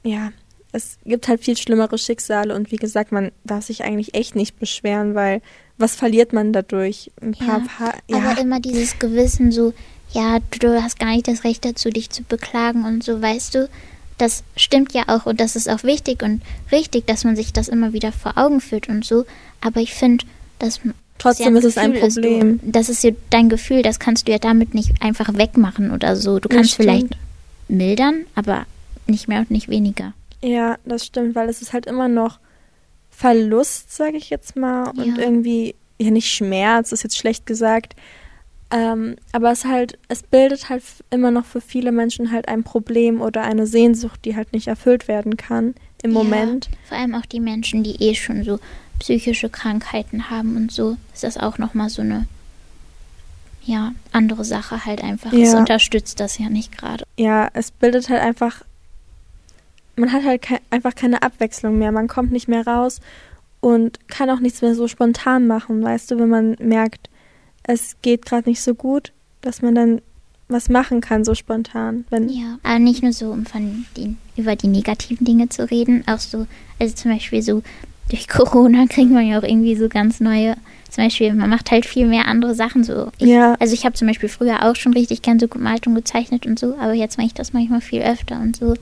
[SPEAKER 2] ja, es gibt halt viel schlimmere Schicksale und wie gesagt, man darf sich eigentlich echt nicht beschweren, weil was verliert man dadurch? Ein paar,
[SPEAKER 3] Ja,
[SPEAKER 2] paar ja.
[SPEAKER 3] Aber immer dieses Gewissen so, ja, du, hast gar nicht das Recht dazu, dich zu beklagen und so, weißt du, das stimmt ja auch und das ist auch wichtig und richtig, dass man sich das immer wieder vor Augen führt und so. Aber ich finde, dass
[SPEAKER 2] Trotzdem ist es ein Problem.
[SPEAKER 3] Du, das ist ja dein Gefühl, das kannst du ja damit nicht einfach wegmachen oder so. Du kannst vielleicht mildern, aber nicht mehr und nicht weniger.
[SPEAKER 2] Ja, das stimmt, weil es ist halt immer noch Verlust, sage ich jetzt mal, und
[SPEAKER 3] Ja.
[SPEAKER 2] irgendwie, ja nicht Schmerz, ist jetzt schlecht gesagt, ähm, aber es halt, es bildet halt immer noch für viele Menschen halt ein Problem oder eine Sehnsucht, die halt nicht erfüllt werden kann im
[SPEAKER 3] Ja,
[SPEAKER 2] Moment.
[SPEAKER 3] vor allem auch die Menschen, die eh schon so psychische Krankheiten haben und so, ist das auch nochmal so eine, ja, andere Sache halt einfach. Es
[SPEAKER 2] Ja.
[SPEAKER 3] unterstützt das ja nicht gerade.
[SPEAKER 2] Ja, es bildet halt einfach, man hat halt kei einfach keine Abwechslung mehr, man kommt nicht mehr raus und kann auch nichts mehr so spontan machen, weißt du, wenn man merkt, es geht gerade nicht so gut, dass man dann was machen kann, so spontan. Wenn,
[SPEAKER 3] Ja, aber nicht nur so, um von den, über die negativen Dinge zu reden, auch so, also zum Beispiel so, durch Corona kriegt man ja auch irgendwie so ganz neue, zum Beispiel, man macht halt viel mehr andere Sachen so. Ich,
[SPEAKER 2] Ja.
[SPEAKER 3] Also ich habe zum Beispiel früher auch schon richtig gern so gemalt und gezeichnet und so, aber jetzt mache ich das manchmal viel öfter und so.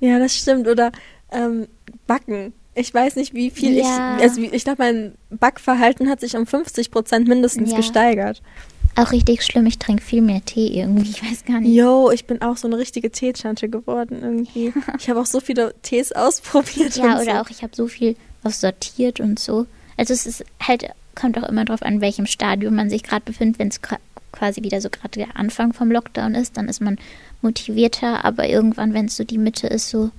[SPEAKER 2] Ja, das stimmt. Oder ähm, Backen. Ich weiß nicht, wie viel
[SPEAKER 3] Ja.
[SPEAKER 2] ich. Also ich glaube, mein Backverhalten hat sich um 50 Prozent mindestens
[SPEAKER 3] Ja.
[SPEAKER 2] gesteigert.
[SPEAKER 3] Auch richtig schlimm, ich trinke viel mehr Tee irgendwie, ich weiß gar nicht.
[SPEAKER 2] Yo, ich bin auch so eine richtige Teetante geworden irgendwie. Ich habe auch so viele Tees ausprobiert.
[SPEAKER 3] Ja, oder
[SPEAKER 2] so.
[SPEAKER 3] auch ich habe so viel was sortiert und so. Also es ist halt, kommt auch immer drauf an, welchem Stadium man sich gerade befindet. Wenn es quasi wieder so gerade der Anfang vom Lockdown ist, dann ist man motivierter, aber irgendwann, wenn es so die Mitte ist, so,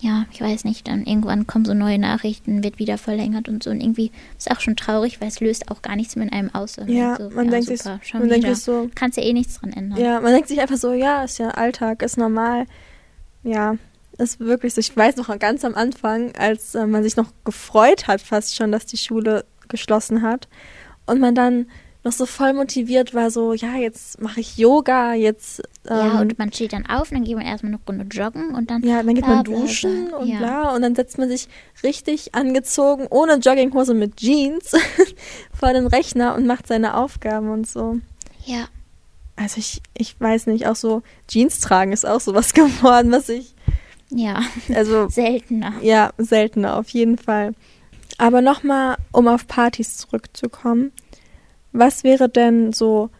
[SPEAKER 3] ja, ich weiß nicht, dann irgendwann kommen so neue Nachrichten, wird wieder verlängert und so. Und irgendwie ist auch schon traurig, weil es löst auch gar nichts mehr in einem aus.
[SPEAKER 2] Ja,
[SPEAKER 3] so,
[SPEAKER 2] man denkt sich-
[SPEAKER 3] super, schon
[SPEAKER 2] man denkt
[SPEAKER 3] wieder.
[SPEAKER 2] sich so-
[SPEAKER 3] Kannst ja eh nichts dran ändern.
[SPEAKER 2] Ja, man denkt sich einfach so, ja, ist ja Alltag, ist normal. Ja, ist wirklich so. Ich weiß noch ganz am Anfang, als äh, man sich noch gefreut hat, fast schon, dass die Schule geschlossen hat. Und man dann noch so voll motiviert war, so, ja, jetzt mache ich Yoga, jetzt.
[SPEAKER 3] Ja,
[SPEAKER 2] ähm,
[SPEAKER 3] und man steht dann auf, dann geht man erstmal eine Runde joggen und dann.
[SPEAKER 2] Ja, dann geht
[SPEAKER 3] bla,
[SPEAKER 2] man
[SPEAKER 3] bla,
[SPEAKER 2] duschen
[SPEAKER 3] bla.
[SPEAKER 2] und
[SPEAKER 3] ja.
[SPEAKER 2] bla und dann setzt man sich richtig angezogen, ohne Jogginghose mit Jeans vor den Rechner und macht seine Aufgaben und so.
[SPEAKER 3] Ja.
[SPEAKER 2] Also ich, ich weiß nicht, auch so Jeans tragen ist auch sowas geworden, was ich,
[SPEAKER 3] Ja,
[SPEAKER 2] also
[SPEAKER 3] seltener.
[SPEAKER 2] ja, seltener auf jeden Fall. Aber nochmal, um auf Partys zurückzukommen, was wäre denn so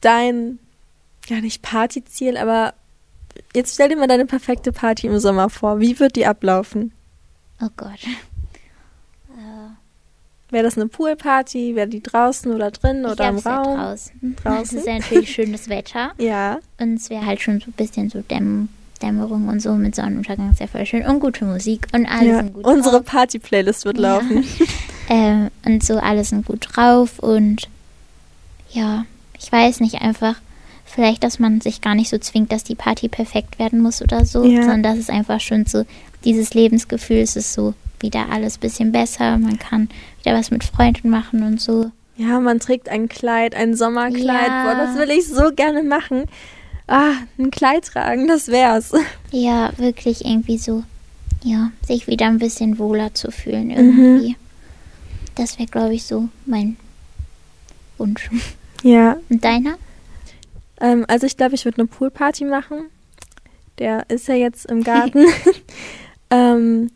[SPEAKER 2] dein, ja nicht Partyziel, aber jetzt stell dir mal deine perfekte Party im Sommer vor. Wie wird die ablaufen?
[SPEAKER 3] Oh Gott.
[SPEAKER 2] Wäre das eine Poolparty? Wäre die draußen oder drin
[SPEAKER 3] Ich
[SPEAKER 2] oder im Raum?
[SPEAKER 3] draußen.
[SPEAKER 2] Draußen?
[SPEAKER 3] Es ist ja natürlich schönes Wetter
[SPEAKER 2] Ja,
[SPEAKER 3] und es wäre halt schon so ein bisschen so Dämm Dämmerung und so mit Sonnenuntergang ja voll schön und gute Musik und alles
[SPEAKER 2] ja. unsere. Party-Playlist wird
[SPEAKER 3] Ja.
[SPEAKER 2] laufen.
[SPEAKER 3] Äh, und so alles sind gut drauf und ja, ich weiß nicht einfach, vielleicht, dass man sich gar nicht so zwingt, dass die Party perfekt werden muss oder so,
[SPEAKER 2] Ja.
[SPEAKER 3] sondern dass es einfach schon so dieses Lebensgefühl, es ist so wieder alles bisschen besser, man kann wieder was mit Freunden machen und so.
[SPEAKER 2] Ja, man trägt ein Kleid, ein Sommerkleid.
[SPEAKER 3] Ja.
[SPEAKER 2] Boah, das will ich so gerne machen. Ah, ein Kleid tragen, das wär's.
[SPEAKER 3] Ja, wirklich irgendwie so, ja, sich wieder ein bisschen wohler zu
[SPEAKER 2] Mhm.
[SPEAKER 3] fühlen irgendwie. Das wäre, glaube ich, so mein Wunsch.
[SPEAKER 2] Ja,
[SPEAKER 3] Und deiner?
[SPEAKER 2] ähm, also ich glaube, ich würde eine Poolparty machen. Der ist ja jetzt im Garten. ähm,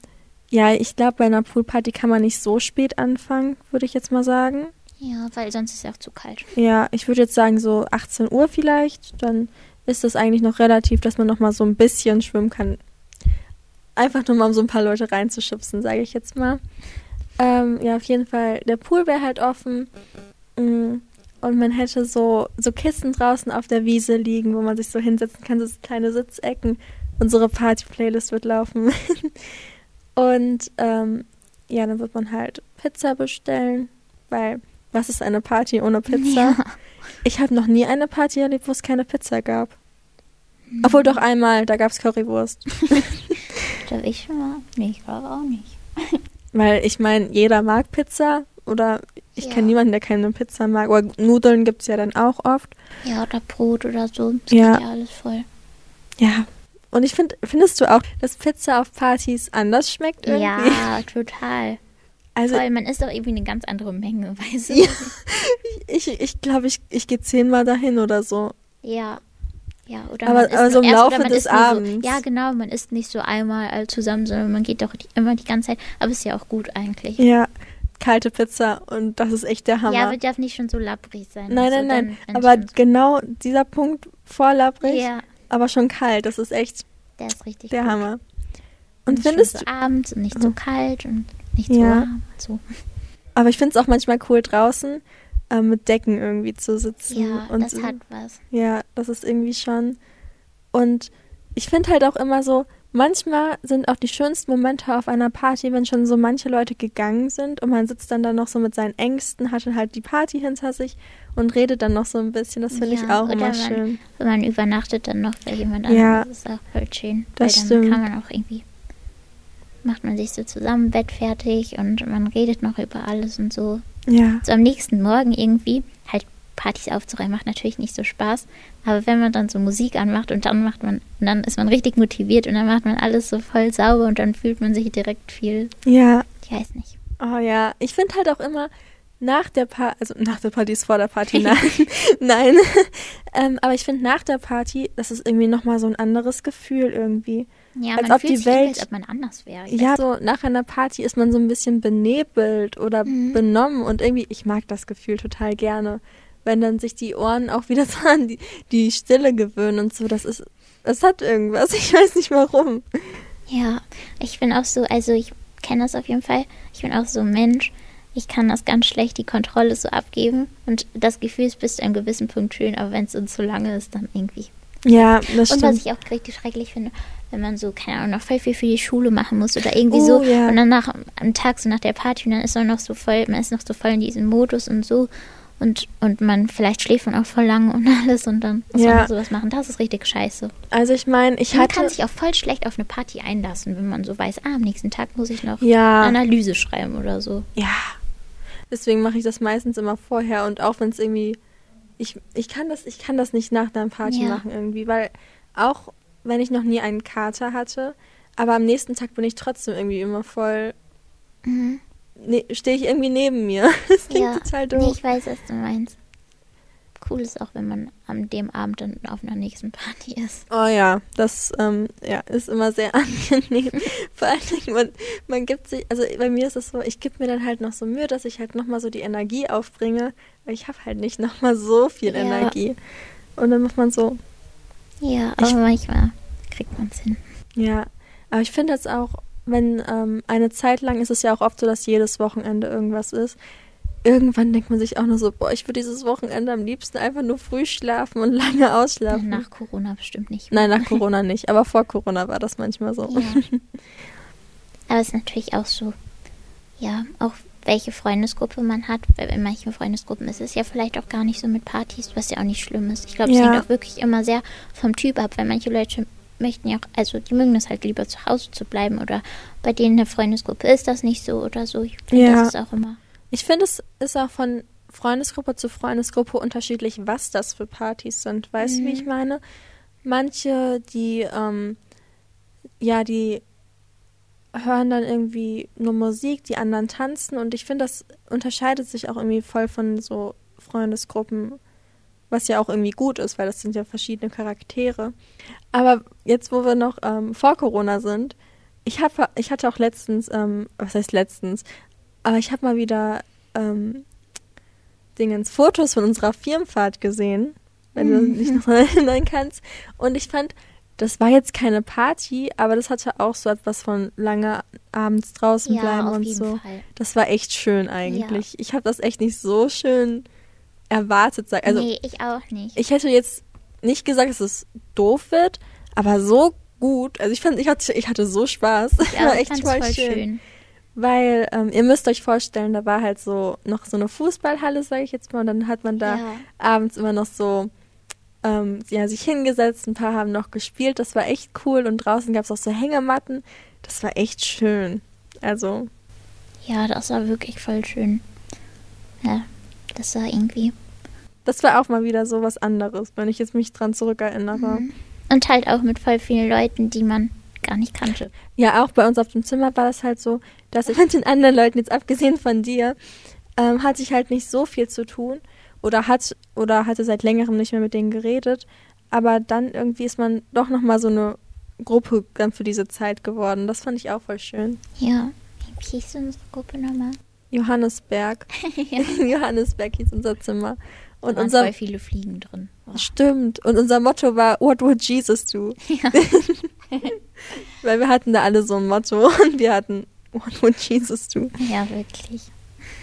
[SPEAKER 2] ja, ich glaube, bei einer Poolparty kann man nicht so spät anfangen, würde ich jetzt mal sagen.
[SPEAKER 3] Ja, weil sonst ist es auch zu kalt.
[SPEAKER 2] Ja, ich würde jetzt sagen so 18 Uhr vielleicht. Dann ist das eigentlich noch relativ, dass man noch mal so ein bisschen schwimmen kann. Einfach nur mal, um so ein paar Leute reinzuschubsen, sage ich jetzt mal. Ähm, ja, auf jeden Fall. Der Pool wäre halt offen. Mm, Und man hätte so, so Kissen draußen auf der Wiese liegen, wo man sich so hinsetzen kann, so kleine Sitzecken. Unsere Party-Playlist wird laufen. Und ähm, ja, dann wird man halt Pizza bestellen, weil was ist eine Party ohne Pizza?
[SPEAKER 3] Ja.
[SPEAKER 2] Ich habe noch nie eine Party erlebt, wo es keine Pizza gab. Obwohl doch einmal, da gab es Currywurst.
[SPEAKER 3] Glaube ich schon mal. Nee, ich glaube auch nicht.
[SPEAKER 2] Weil ich meine, jeder mag Pizza oder ich
[SPEAKER 3] Ja.
[SPEAKER 2] kenne niemanden, der keine Pizza mag. Aber Nudeln gibt es ja dann auch oft.
[SPEAKER 3] Ja, oder Brot oder so. Das
[SPEAKER 2] Ja.
[SPEAKER 3] ja alles voll.
[SPEAKER 2] Ja, Und ich finde, findest du auch, dass Pizza auf Partys anders schmeckt irgendwie?
[SPEAKER 3] Ja, total.
[SPEAKER 2] Also
[SPEAKER 3] Voll, man isst doch irgendwie eine ganz andere Menge, weißt du?
[SPEAKER 2] Ja. ich glaube, ich, ich, ich gehe zehnmal dahin oder so.
[SPEAKER 3] Ja. Ja, oder
[SPEAKER 2] Aber- aber so im
[SPEAKER 3] erst,
[SPEAKER 2] Laufe des Abends.
[SPEAKER 3] So, ja, genau, man isst nicht so einmal all zusammen, sondern man geht doch die, immer die ganze Zeit. Aber ist ja auch gut eigentlich.
[SPEAKER 2] Ja, kalte Pizza und das ist echt der Hammer.
[SPEAKER 3] Ja, aber darf nicht schon so lapprig sein.
[SPEAKER 2] nein,
[SPEAKER 3] und
[SPEAKER 2] nein, nein. Aber
[SPEAKER 3] so-
[SPEAKER 2] genau dieser Punkt vorlapprig,
[SPEAKER 3] Ja,
[SPEAKER 2] aber schon kalt. Das ist echt
[SPEAKER 3] der ist richtig
[SPEAKER 2] der
[SPEAKER 3] gut.
[SPEAKER 2] Hammer. Und
[SPEAKER 3] schon
[SPEAKER 2] findest
[SPEAKER 3] so
[SPEAKER 2] du,
[SPEAKER 3] abends und nicht so kalt und nicht so
[SPEAKER 2] Ja.
[SPEAKER 3] warm. So.
[SPEAKER 2] aber ich finde es auch manchmal cool draußen äh, mit Decken irgendwie zu sitzen.
[SPEAKER 3] Ja,
[SPEAKER 2] und
[SPEAKER 3] das hat was.
[SPEAKER 2] Ja, das ist irgendwie schon. Und ich finde halt auch immer so, manchmal sind auch die schönsten Momente auf einer Party, wenn schon so manche Leute gegangen sind und man sitzt dann da noch so mit seinen Ängsten, hat dann halt die Party hinter sich und redet dann noch so ein bisschen. Das finde ich
[SPEAKER 3] Ja,
[SPEAKER 2] auch
[SPEAKER 3] oder
[SPEAKER 2] immer
[SPEAKER 3] man-
[SPEAKER 2] schön.
[SPEAKER 3] Wenn man übernachtet dann noch bei jemand
[SPEAKER 2] Ja.
[SPEAKER 3] anderem, das ist auch voll schön.
[SPEAKER 2] Das
[SPEAKER 3] weil dann
[SPEAKER 2] stimmt.
[SPEAKER 3] kann man auch irgendwie, macht man sich so zusammen Bett fertig und man redet noch über alles und so.
[SPEAKER 2] Ja.
[SPEAKER 3] So am nächsten Morgen irgendwie, halt Partys aufzuräumen, macht natürlich nicht so Spaß. Aber wenn man dann so Musik anmacht und dann macht man, und dann ist man richtig motiviert und dann macht man alles so voll sauber und dann fühlt man sich direkt viel,
[SPEAKER 2] Ja.
[SPEAKER 3] ich weiß nicht.
[SPEAKER 2] Oh ja. Ich finde halt auch immer nach der Party, also nach der Party ist vor der Party, nein. nein. ähm, aber ich finde nach der Party, das ist irgendwie nochmal so ein anderes Gefühl irgendwie.
[SPEAKER 3] Ja,
[SPEAKER 2] Als
[SPEAKER 3] man
[SPEAKER 2] ob die Welt-
[SPEAKER 3] als ob man anders wäre.
[SPEAKER 2] Ja, so nach einer Party ist man so ein bisschen benebelt oder
[SPEAKER 3] Mhm.
[SPEAKER 2] benommen und irgendwie, ich mag das Gefühl total gerne, wenn dann sich die Ohren auch wieder so an die, die Stille gewöhnen und so. Das ist, das hat irgendwas. Ich weiß nicht warum.
[SPEAKER 3] Ja, ich bin auch so, also ich kenne das auf jeden Fall. Ich bin auch so ein Mensch. Ich kann das ganz schlecht, die Kontrolle so abgeben. Und das Gefühl ist bis zu einem gewissen Punkt schön, aber wenn es uns zu lange ist, dann irgendwie.
[SPEAKER 2] Ja, das
[SPEAKER 3] Und was
[SPEAKER 2] stimmt.
[SPEAKER 3] ich auch richtig schrecklich finde, wenn man so, keine Ahnung, noch voll viel für die Schule machen muss oder irgendwie
[SPEAKER 2] Oh,
[SPEAKER 3] so.
[SPEAKER 2] ja.
[SPEAKER 3] Und dann nach, am Tag so nach der Party und dann ist man noch so voll, man ist noch so voll in diesem Modus und so. Und, und man, vielleicht schläft man auch voll lang und alles und dann muss
[SPEAKER 2] Ja.
[SPEAKER 3] man sowas machen. Das ist richtig scheiße.
[SPEAKER 2] Also ich meine, ich
[SPEAKER 3] Man
[SPEAKER 2] hatte...
[SPEAKER 3] kann sich auch voll schlecht auf eine Party einlassen, wenn man so weiß, ah, am nächsten Tag muss ich noch
[SPEAKER 2] Ja.
[SPEAKER 3] eine Analyse schreiben oder so.
[SPEAKER 2] Ja. Deswegen mache ich das meistens immer vorher und auch wenn es irgendwie ich, ich kann das ich kann das nicht nach einer Party
[SPEAKER 3] Ja.
[SPEAKER 2] machen irgendwie, weil auch wenn ich noch nie einen Kater hatte, aber am nächsten Tag bin ich trotzdem irgendwie immer voll
[SPEAKER 3] Mhm.
[SPEAKER 2] ne, stehe ich irgendwie neben mir. Das klingt
[SPEAKER 3] Ja,
[SPEAKER 2] total
[SPEAKER 3] nee,
[SPEAKER 2] doof.
[SPEAKER 3] ich weiß, was du meinst. Cool ist auch, wenn man an dem Abend dann auf einer nächsten Party ist.
[SPEAKER 2] Oh ja, das ähm, ja, ist immer sehr angenehm. Vor allen Dingen, man, man gibt sich, also bei mir ist es so, ich gebe mir dann halt noch so Mühe, dass ich halt nochmal so die Energie aufbringe, weil ich habe halt nicht nochmal so viel
[SPEAKER 3] Ja.
[SPEAKER 2] Energie. Und dann macht man so,
[SPEAKER 3] Ja,
[SPEAKER 2] Ich-
[SPEAKER 3] aber manchmal kriegt man es hin.
[SPEAKER 2] ja. Aber ich finde jetzt auch, wenn ähm, eine Zeit lang ist es ja auch oft so, dass jedes Wochenende irgendwas ist. Irgendwann denkt man sich auch nur so, boah, ich würde dieses Wochenende am liebsten einfach nur früh schlafen und lange ausschlafen.
[SPEAKER 3] Nach Corona bestimmt nicht.
[SPEAKER 2] Nein, nach Corona nicht, aber vor Corona war das manchmal so.
[SPEAKER 3] Ja. Aber es ist natürlich auch so, ja, auch welche Freundesgruppe man hat. Weil in manchen Freundesgruppen ist es ja vielleicht auch gar nicht so mit Partys, was ja auch nicht schlimm ist. Ich glaube, es
[SPEAKER 2] Ja.
[SPEAKER 3] hängt auch wirklich immer sehr vom Typ ab, weil manche Leute möchten ja auch, also die mögen es halt lieber zu Hause zu bleiben oder bei denen in der Freundesgruppe ist das nicht so oder so. Ich finde,
[SPEAKER 2] Ja.
[SPEAKER 3] das ist auch immer.
[SPEAKER 2] Ich finde, es ist auch von Freundesgruppe zu Freundesgruppe unterschiedlich, was das für Partys sind. Weißt du, wie ich meine? Manche, die, ähm, ja, die hören dann irgendwie nur Musik, die anderen tanzen und ich finde, das unterscheidet sich auch irgendwie voll von so Freundesgruppen, was ja auch irgendwie gut ist, weil das sind ja verschiedene Charaktere. Aber jetzt, wo wir noch ähm, vor Corona sind, ich, hab, ich hatte auch letztens, ähm, was heißt letztens, aber ich habe mal wieder ähm, Dingens Fotos von unserer Firmenfahrt gesehen, wenn du dich noch erinnern kannst. Und ich fand, das war jetzt keine Party, aber das hatte auch so etwas von lange abends draußen
[SPEAKER 3] Ja,
[SPEAKER 2] bleiben und so.
[SPEAKER 3] Fall.
[SPEAKER 2] Das war echt schön eigentlich. Ich habe das echt nicht so schön erwartet. Also
[SPEAKER 3] nee, ich auch nicht.
[SPEAKER 2] ich hätte jetzt nicht gesagt, dass es doof wird, aber so gut. Also ich fand, ich hatte, ich hatte so Spaß.
[SPEAKER 3] Auch,
[SPEAKER 2] war echt voll schön.
[SPEAKER 3] schön.
[SPEAKER 2] Weil ähm, ihr müsst euch vorstellen, da war halt so noch so eine Fußballhalle, sage ich jetzt mal, und dann hat man da
[SPEAKER 3] Ja.
[SPEAKER 2] abends immer noch so ähm, ja, sich hingesetzt, ein paar haben noch gespielt, das war echt cool und draußen gab es auch so Hängematten, das war echt schön. Also,
[SPEAKER 3] Ja, das war wirklich voll schön. Ja, das war irgendwie.
[SPEAKER 2] das war auch mal wieder so was anderes, wenn ich jetzt mich dran zurückerinnere.
[SPEAKER 3] Mhm. Und halt auch mit voll vielen Leuten, die man gar nicht kannte.
[SPEAKER 2] Ja, auch bei uns auf dem Zimmer war das halt so, dass mit den anderen Leuten, jetzt abgesehen von dir, ähm, hatte ich halt nicht so viel zu tun oder hat oder hatte seit längerem nicht mehr mit denen geredet. Aber dann irgendwie ist man doch nochmal so eine Gruppe dann für diese Zeit geworden. Das fand ich auch voll schön.
[SPEAKER 3] Ja. Wie hieß unsere Gruppe nochmal?
[SPEAKER 2] Johannesberg.
[SPEAKER 3] ja.
[SPEAKER 2] Johannesberg hieß unser Zimmer.
[SPEAKER 3] Und
[SPEAKER 2] Und
[SPEAKER 3] da waren
[SPEAKER 2] unser
[SPEAKER 3] voll viele Fliegen drin. Oh.
[SPEAKER 2] Stimmt. Und unser Motto war, What would Jesus do?
[SPEAKER 3] Ja.
[SPEAKER 2] Weil wir hatten da alle so ein Motto und wir hatten, What would Jesus do?
[SPEAKER 3] ja, wirklich.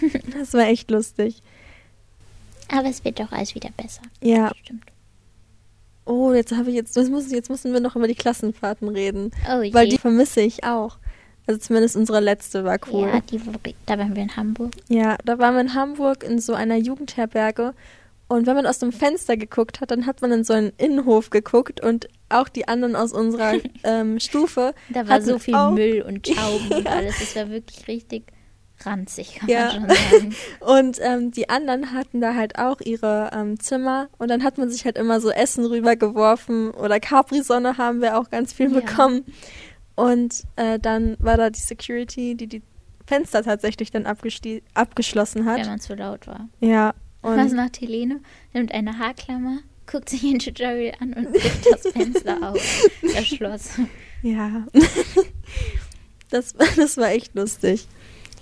[SPEAKER 2] Das war echt lustig.
[SPEAKER 3] Aber es wird doch alles wieder besser.
[SPEAKER 2] Ja.
[SPEAKER 3] Stimmt.
[SPEAKER 2] Oh, jetzt habe ich jetzt, jetzt, muss, jetzt müssen wir noch über die Klassenfahrten reden.
[SPEAKER 3] Oh je.
[SPEAKER 2] Weil die vermisse ich auch. Also zumindest unsere letzte war cool.
[SPEAKER 3] Ja, die, da waren wir in Hamburg.
[SPEAKER 2] Ja, da waren wir in Hamburg in so einer Jugendherberge. Und wenn man aus dem Fenster geguckt hat, dann hat man in so einen Innenhof geguckt und auch die anderen aus unserer ähm, Stufe.
[SPEAKER 3] Da war so viel
[SPEAKER 2] auch,
[SPEAKER 3] Müll und Tauben und alles. Das war wirklich richtig ranzig, kann
[SPEAKER 2] Ja.
[SPEAKER 3] man schon sagen.
[SPEAKER 2] Und ähm, die anderen hatten da halt auch ihre ähm, Zimmer. Und dann hat man sich halt immer so Essen rübergeworfen. Oder Capri-Sonne haben wir auch ganz viel
[SPEAKER 3] Ja.
[SPEAKER 2] bekommen. Und äh, dann war da die Security, die die Fenster tatsächlich dann abgeschlossen hat.
[SPEAKER 3] Wenn man zu laut war.
[SPEAKER 2] Ja.
[SPEAKER 3] Was
[SPEAKER 2] Und
[SPEAKER 3] macht Helene? Nimmt eine Haarklammer, guckt sich ein Tutorial an und bricht das Fenster auf. Das Schloss.
[SPEAKER 2] ja. das, das war echt lustig.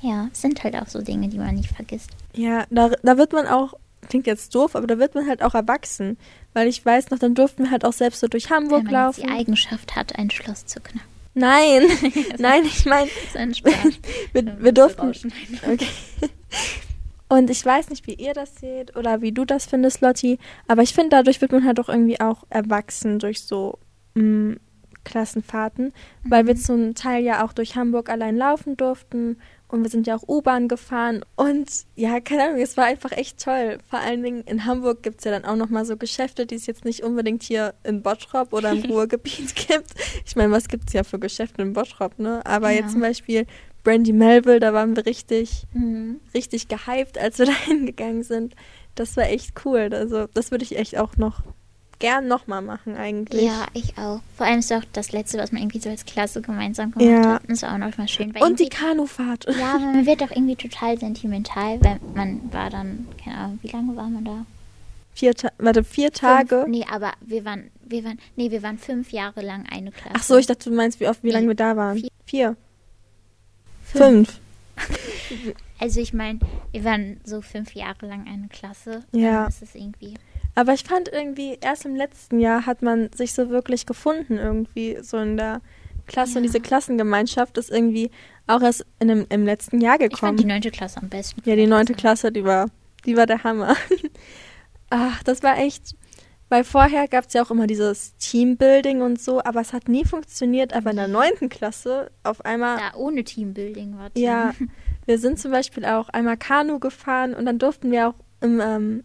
[SPEAKER 3] Ja, es sind halt auch so Dinge, die man nicht vergisst.
[SPEAKER 2] Ja, da, da wird man auch, klingt jetzt doof, aber da wird man halt auch erwachsen. Weil ich weiß noch, dann durften wir halt auch selbst so durch Hamburg
[SPEAKER 3] Wenn man
[SPEAKER 2] laufen.
[SPEAKER 3] die Eigenschaft hat, ein Schloss zu knacken.
[SPEAKER 2] Nein, nein, ich meine, wir, wir durften. Okay. Und ich weiß nicht, wie ihr das seht oder wie du das findest, Lotti, aber ich finde, dadurch wird man halt auch irgendwie auch erwachsen durch so mh, Klassenfahrten, weil wir zum Teil ja auch durch Hamburg allein laufen durften und wir sind ja auch U-Bahn gefahren und ja, keine Ahnung, es war einfach echt toll. Vor allen Dingen in Hamburg gibt es ja dann auch nochmal so Geschäfte, die es jetzt nicht unbedingt hier in Bottrop oder im Ruhrgebiet gibt. Ich meine, was gibt es ja für Geschäfte in Bottrop, ne? Aber
[SPEAKER 3] Ja.
[SPEAKER 2] jetzt zum Beispiel Brandy Melville, da waren wir richtig
[SPEAKER 3] Mhm.
[SPEAKER 2] richtig gehypt, als wir da hingegangen sind. Das war echt cool. Also, das würde ich echt auch noch gern nochmal machen, eigentlich.
[SPEAKER 3] Ja, ich auch. Vor allem ist auch das Letzte, was man irgendwie so als Klasse gemeinsam gemacht
[SPEAKER 2] Ja.
[SPEAKER 3] hat. Das war auch noch mal schön.
[SPEAKER 2] Und die Kanufahrt.
[SPEAKER 3] Ja, man wird doch irgendwie total sentimental, weil man war dann, keine Ahnung, wie lange war man da?
[SPEAKER 2] Vier, Ta warte, vier Tage.
[SPEAKER 3] Fünf, nee, aber wir waren, wir waren, nee, wir waren fünf Jahre lang eine Klasse.
[SPEAKER 2] Ach so, ich dachte, du meinst, wie oft, wie
[SPEAKER 3] Nee,
[SPEAKER 2] lange wir da waren.
[SPEAKER 3] vier.
[SPEAKER 2] Vier. Fünf.
[SPEAKER 3] Also ich meine, wir waren so fünf Jahre lang eine Klasse.
[SPEAKER 2] Ja.
[SPEAKER 3] Dann ist irgendwie.
[SPEAKER 2] Aber ich fand irgendwie, erst im letzten Jahr hat man sich so wirklich gefunden, irgendwie so in der Klasse. Und
[SPEAKER 3] Ja.
[SPEAKER 2] diese Klassengemeinschaft ist irgendwie auch erst in dem, im letzten Jahr
[SPEAKER 3] Ich
[SPEAKER 2] gekommen.
[SPEAKER 3] fand die neunte Klasse am besten.
[SPEAKER 2] Ja, die neunte Klasse, die war, die war der Hammer. Ach, das war echt. Weil vorher gab es ja auch immer dieses Teambuilding und so, aber es hat nie funktioniert. Aber in der neunten Klasse auf einmal,
[SPEAKER 3] Da ohne Teambuilding war Team.
[SPEAKER 2] ja, wir sind zum Beispiel auch einmal Kanu gefahren und dann durften wir auch im, ähm,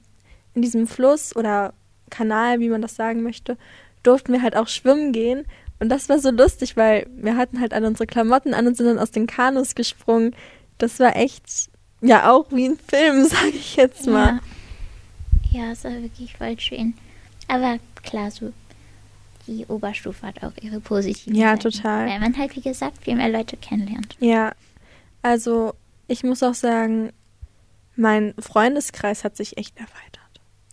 [SPEAKER 2] in diesem Fluss oder Kanal, wie man das sagen möchte, durften wir halt auch schwimmen gehen. Und das war so lustig, weil wir hatten halt alle unsere Klamotten an und sind dann aus den Kanus gesprungen. Das war echt, ja, auch wie ein Film, sage ich jetzt mal.
[SPEAKER 3] Ja. ja, es war wirklich voll schön. Aber klar, so die Oberstufe hat auch ihre positiven
[SPEAKER 2] Ja,
[SPEAKER 3] Seiten.
[SPEAKER 2] total.
[SPEAKER 3] Weil man halt, wie gesagt, viel mehr Leute kennenlernt.
[SPEAKER 2] Ja, also ich muss auch sagen, mein Freundeskreis hat sich echt erweitert.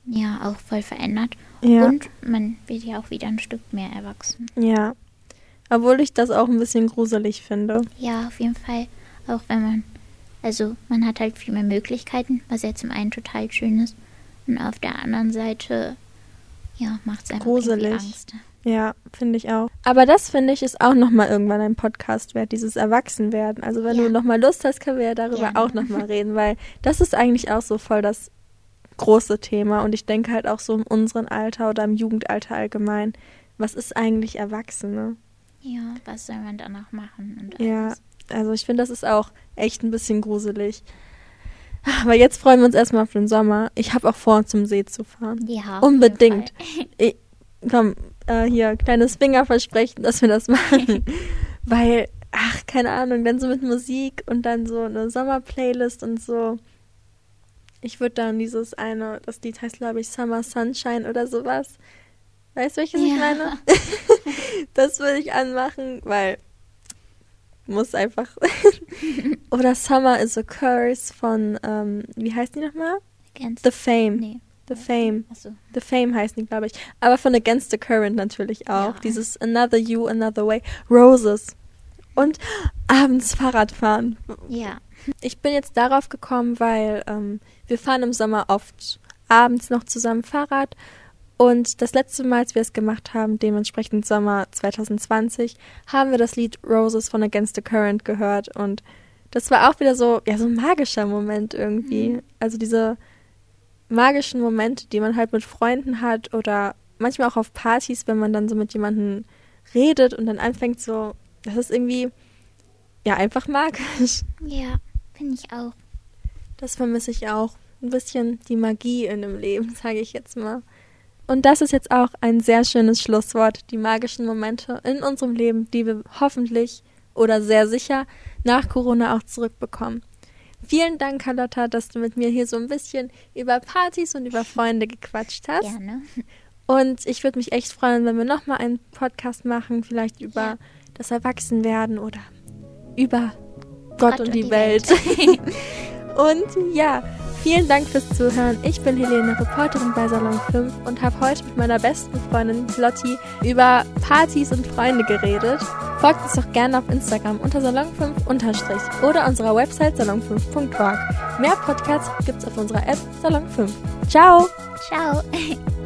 [SPEAKER 3] Ja, auch voll verändert.
[SPEAKER 2] Ja,
[SPEAKER 3] Und man wird ja auch wieder ein Stück mehr erwachsen.
[SPEAKER 2] ja. Obwohl ich das auch ein bisschen gruselig finde.
[SPEAKER 3] Ja, auf jeden Fall. Auch wenn man, also man hat halt viel mehr Möglichkeiten, was ja zum einen total schön ist. Und auf der anderen Seite, ja, macht es einfach
[SPEAKER 2] Gruselig.
[SPEAKER 3] Angst.
[SPEAKER 2] Ja, finde ich auch. Aber das finde ich ist auch nochmal irgendwann ein Podcast wert, dieses Erwachsenwerden. Also wenn
[SPEAKER 3] Ja.
[SPEAKER 2] du nochmal Lust hast, können wir ja darüber
[SPEAKER 3] Gerne.
[SPEAKER 2] auch nochmal reden, weil das ist eigentlich auch so voll das große Thema. Und ich denke halt auch so in unserem Alter oder im Jugendalter allgemein, was ist eigentlich Erwachsene?
[SPEAKER 3] Ja, was soll man danach machen? Und
[SPEAKER 2] Ja, also ich finde, das ist auch echt ein bisschen gruselig. Aber jetzt freuen wir uns erstmal auf den Sommer. Ich habe auch vor, zum See zu fahren.
[SPEAKER 3] Ja,
[SPEAKER 2] Unbedingt. Ich, komm, äh, hier, kleines Fingerversprechen, dass wir das machen. Weil, ach, keine Ahnung, dann so mit Musik und dann so eine Sommerplaylist und so. Ich würde dann dieses eine, das Lied heißt, glaube ich, Summer Sunshine oder sowas. Weißt du, welches ich
[SPEAKER 3] Ja.
[SPEAKER 2] meine? das würde ich anmachen, weil muss einfach. Oder Summer is a Curse von, ähm, wie heißt die nochmal?
[SPEAKER 3] Against.
[SPEAKER 2] The Fame.
[SPEAKER 3] nee.
[SPEAKER 2] The Fame.
[SPEAKER 3] Achso.
[SPEAKER 2] The Fame heißen die, glaube ich. Aber von Against the Current natürlich auch.
[SPEAKER 3] Ja.
[SPEAKER 2] Dieses Another You, Another Way. Roses. Und abends Fahrrad fahren.
[SPEAKER 3] Ja.
[SPEAKER 2] Ich bin jetzt darauf gekommen, weil ähm, wir fahren im Sommer oft abends noch zusammen Fahrrad. Und das letzte Mal, als wir es gemacht haben, dementsprechend Sommer 2020, haben wir das Lied Roses von Against the Current gehört. Und das war auch wieder so, ja, so ein magischer Moment irgendwie. Also diese magischen Momente, die man halt mit Freunden hat oder manchmal auch auf Partys, wenn man dann so mit jemandem redet und dann anfängt so, das ist irgendwie, ja, einfach magisch.
[SPEAKER 3] Ja, finde ich auch.
[SPEAKER 2] Das vermisse ich auch. Ein bisschen die Magie in dem Leben, sage ich jetzt mal. Und das ist jetzt auch ein sehr schönes Schlusswort. Die magischen Momente in unserem Leben, die wir hoffentlich oder sehr sicher nach Corona auch zurückbekommen. Vielen Dank, Carlotta, dass du mit mir hier so ein bisschen über Partys und über Freunde gequatscht hast.
[SPEAKER 3] Gerne.
[SPEAKER 2] Und ich würde mich echt freuen, wenn wir nochmal einen Podcast machen, vielleicht über
[SPEAKER 3] Ja.
[SPEAKER 2] das Erwachsenwerden oder über Gott, und, die, Welt. und ja, vielen Dank fürs Zuhören. Ich bin Helene, Reporterin bei Salon 5 und habe heute mit meiner besten Freundin Lotti über Partys und Freunde geredet. Folgt uns doch gerne auf Instagram unter Salon5 unterstrich oder unserer Website salon5.org. Mehr Podcasts gibt's auf unserer App Salon 5. Ciao!
[SPEAKER 3] Ciao.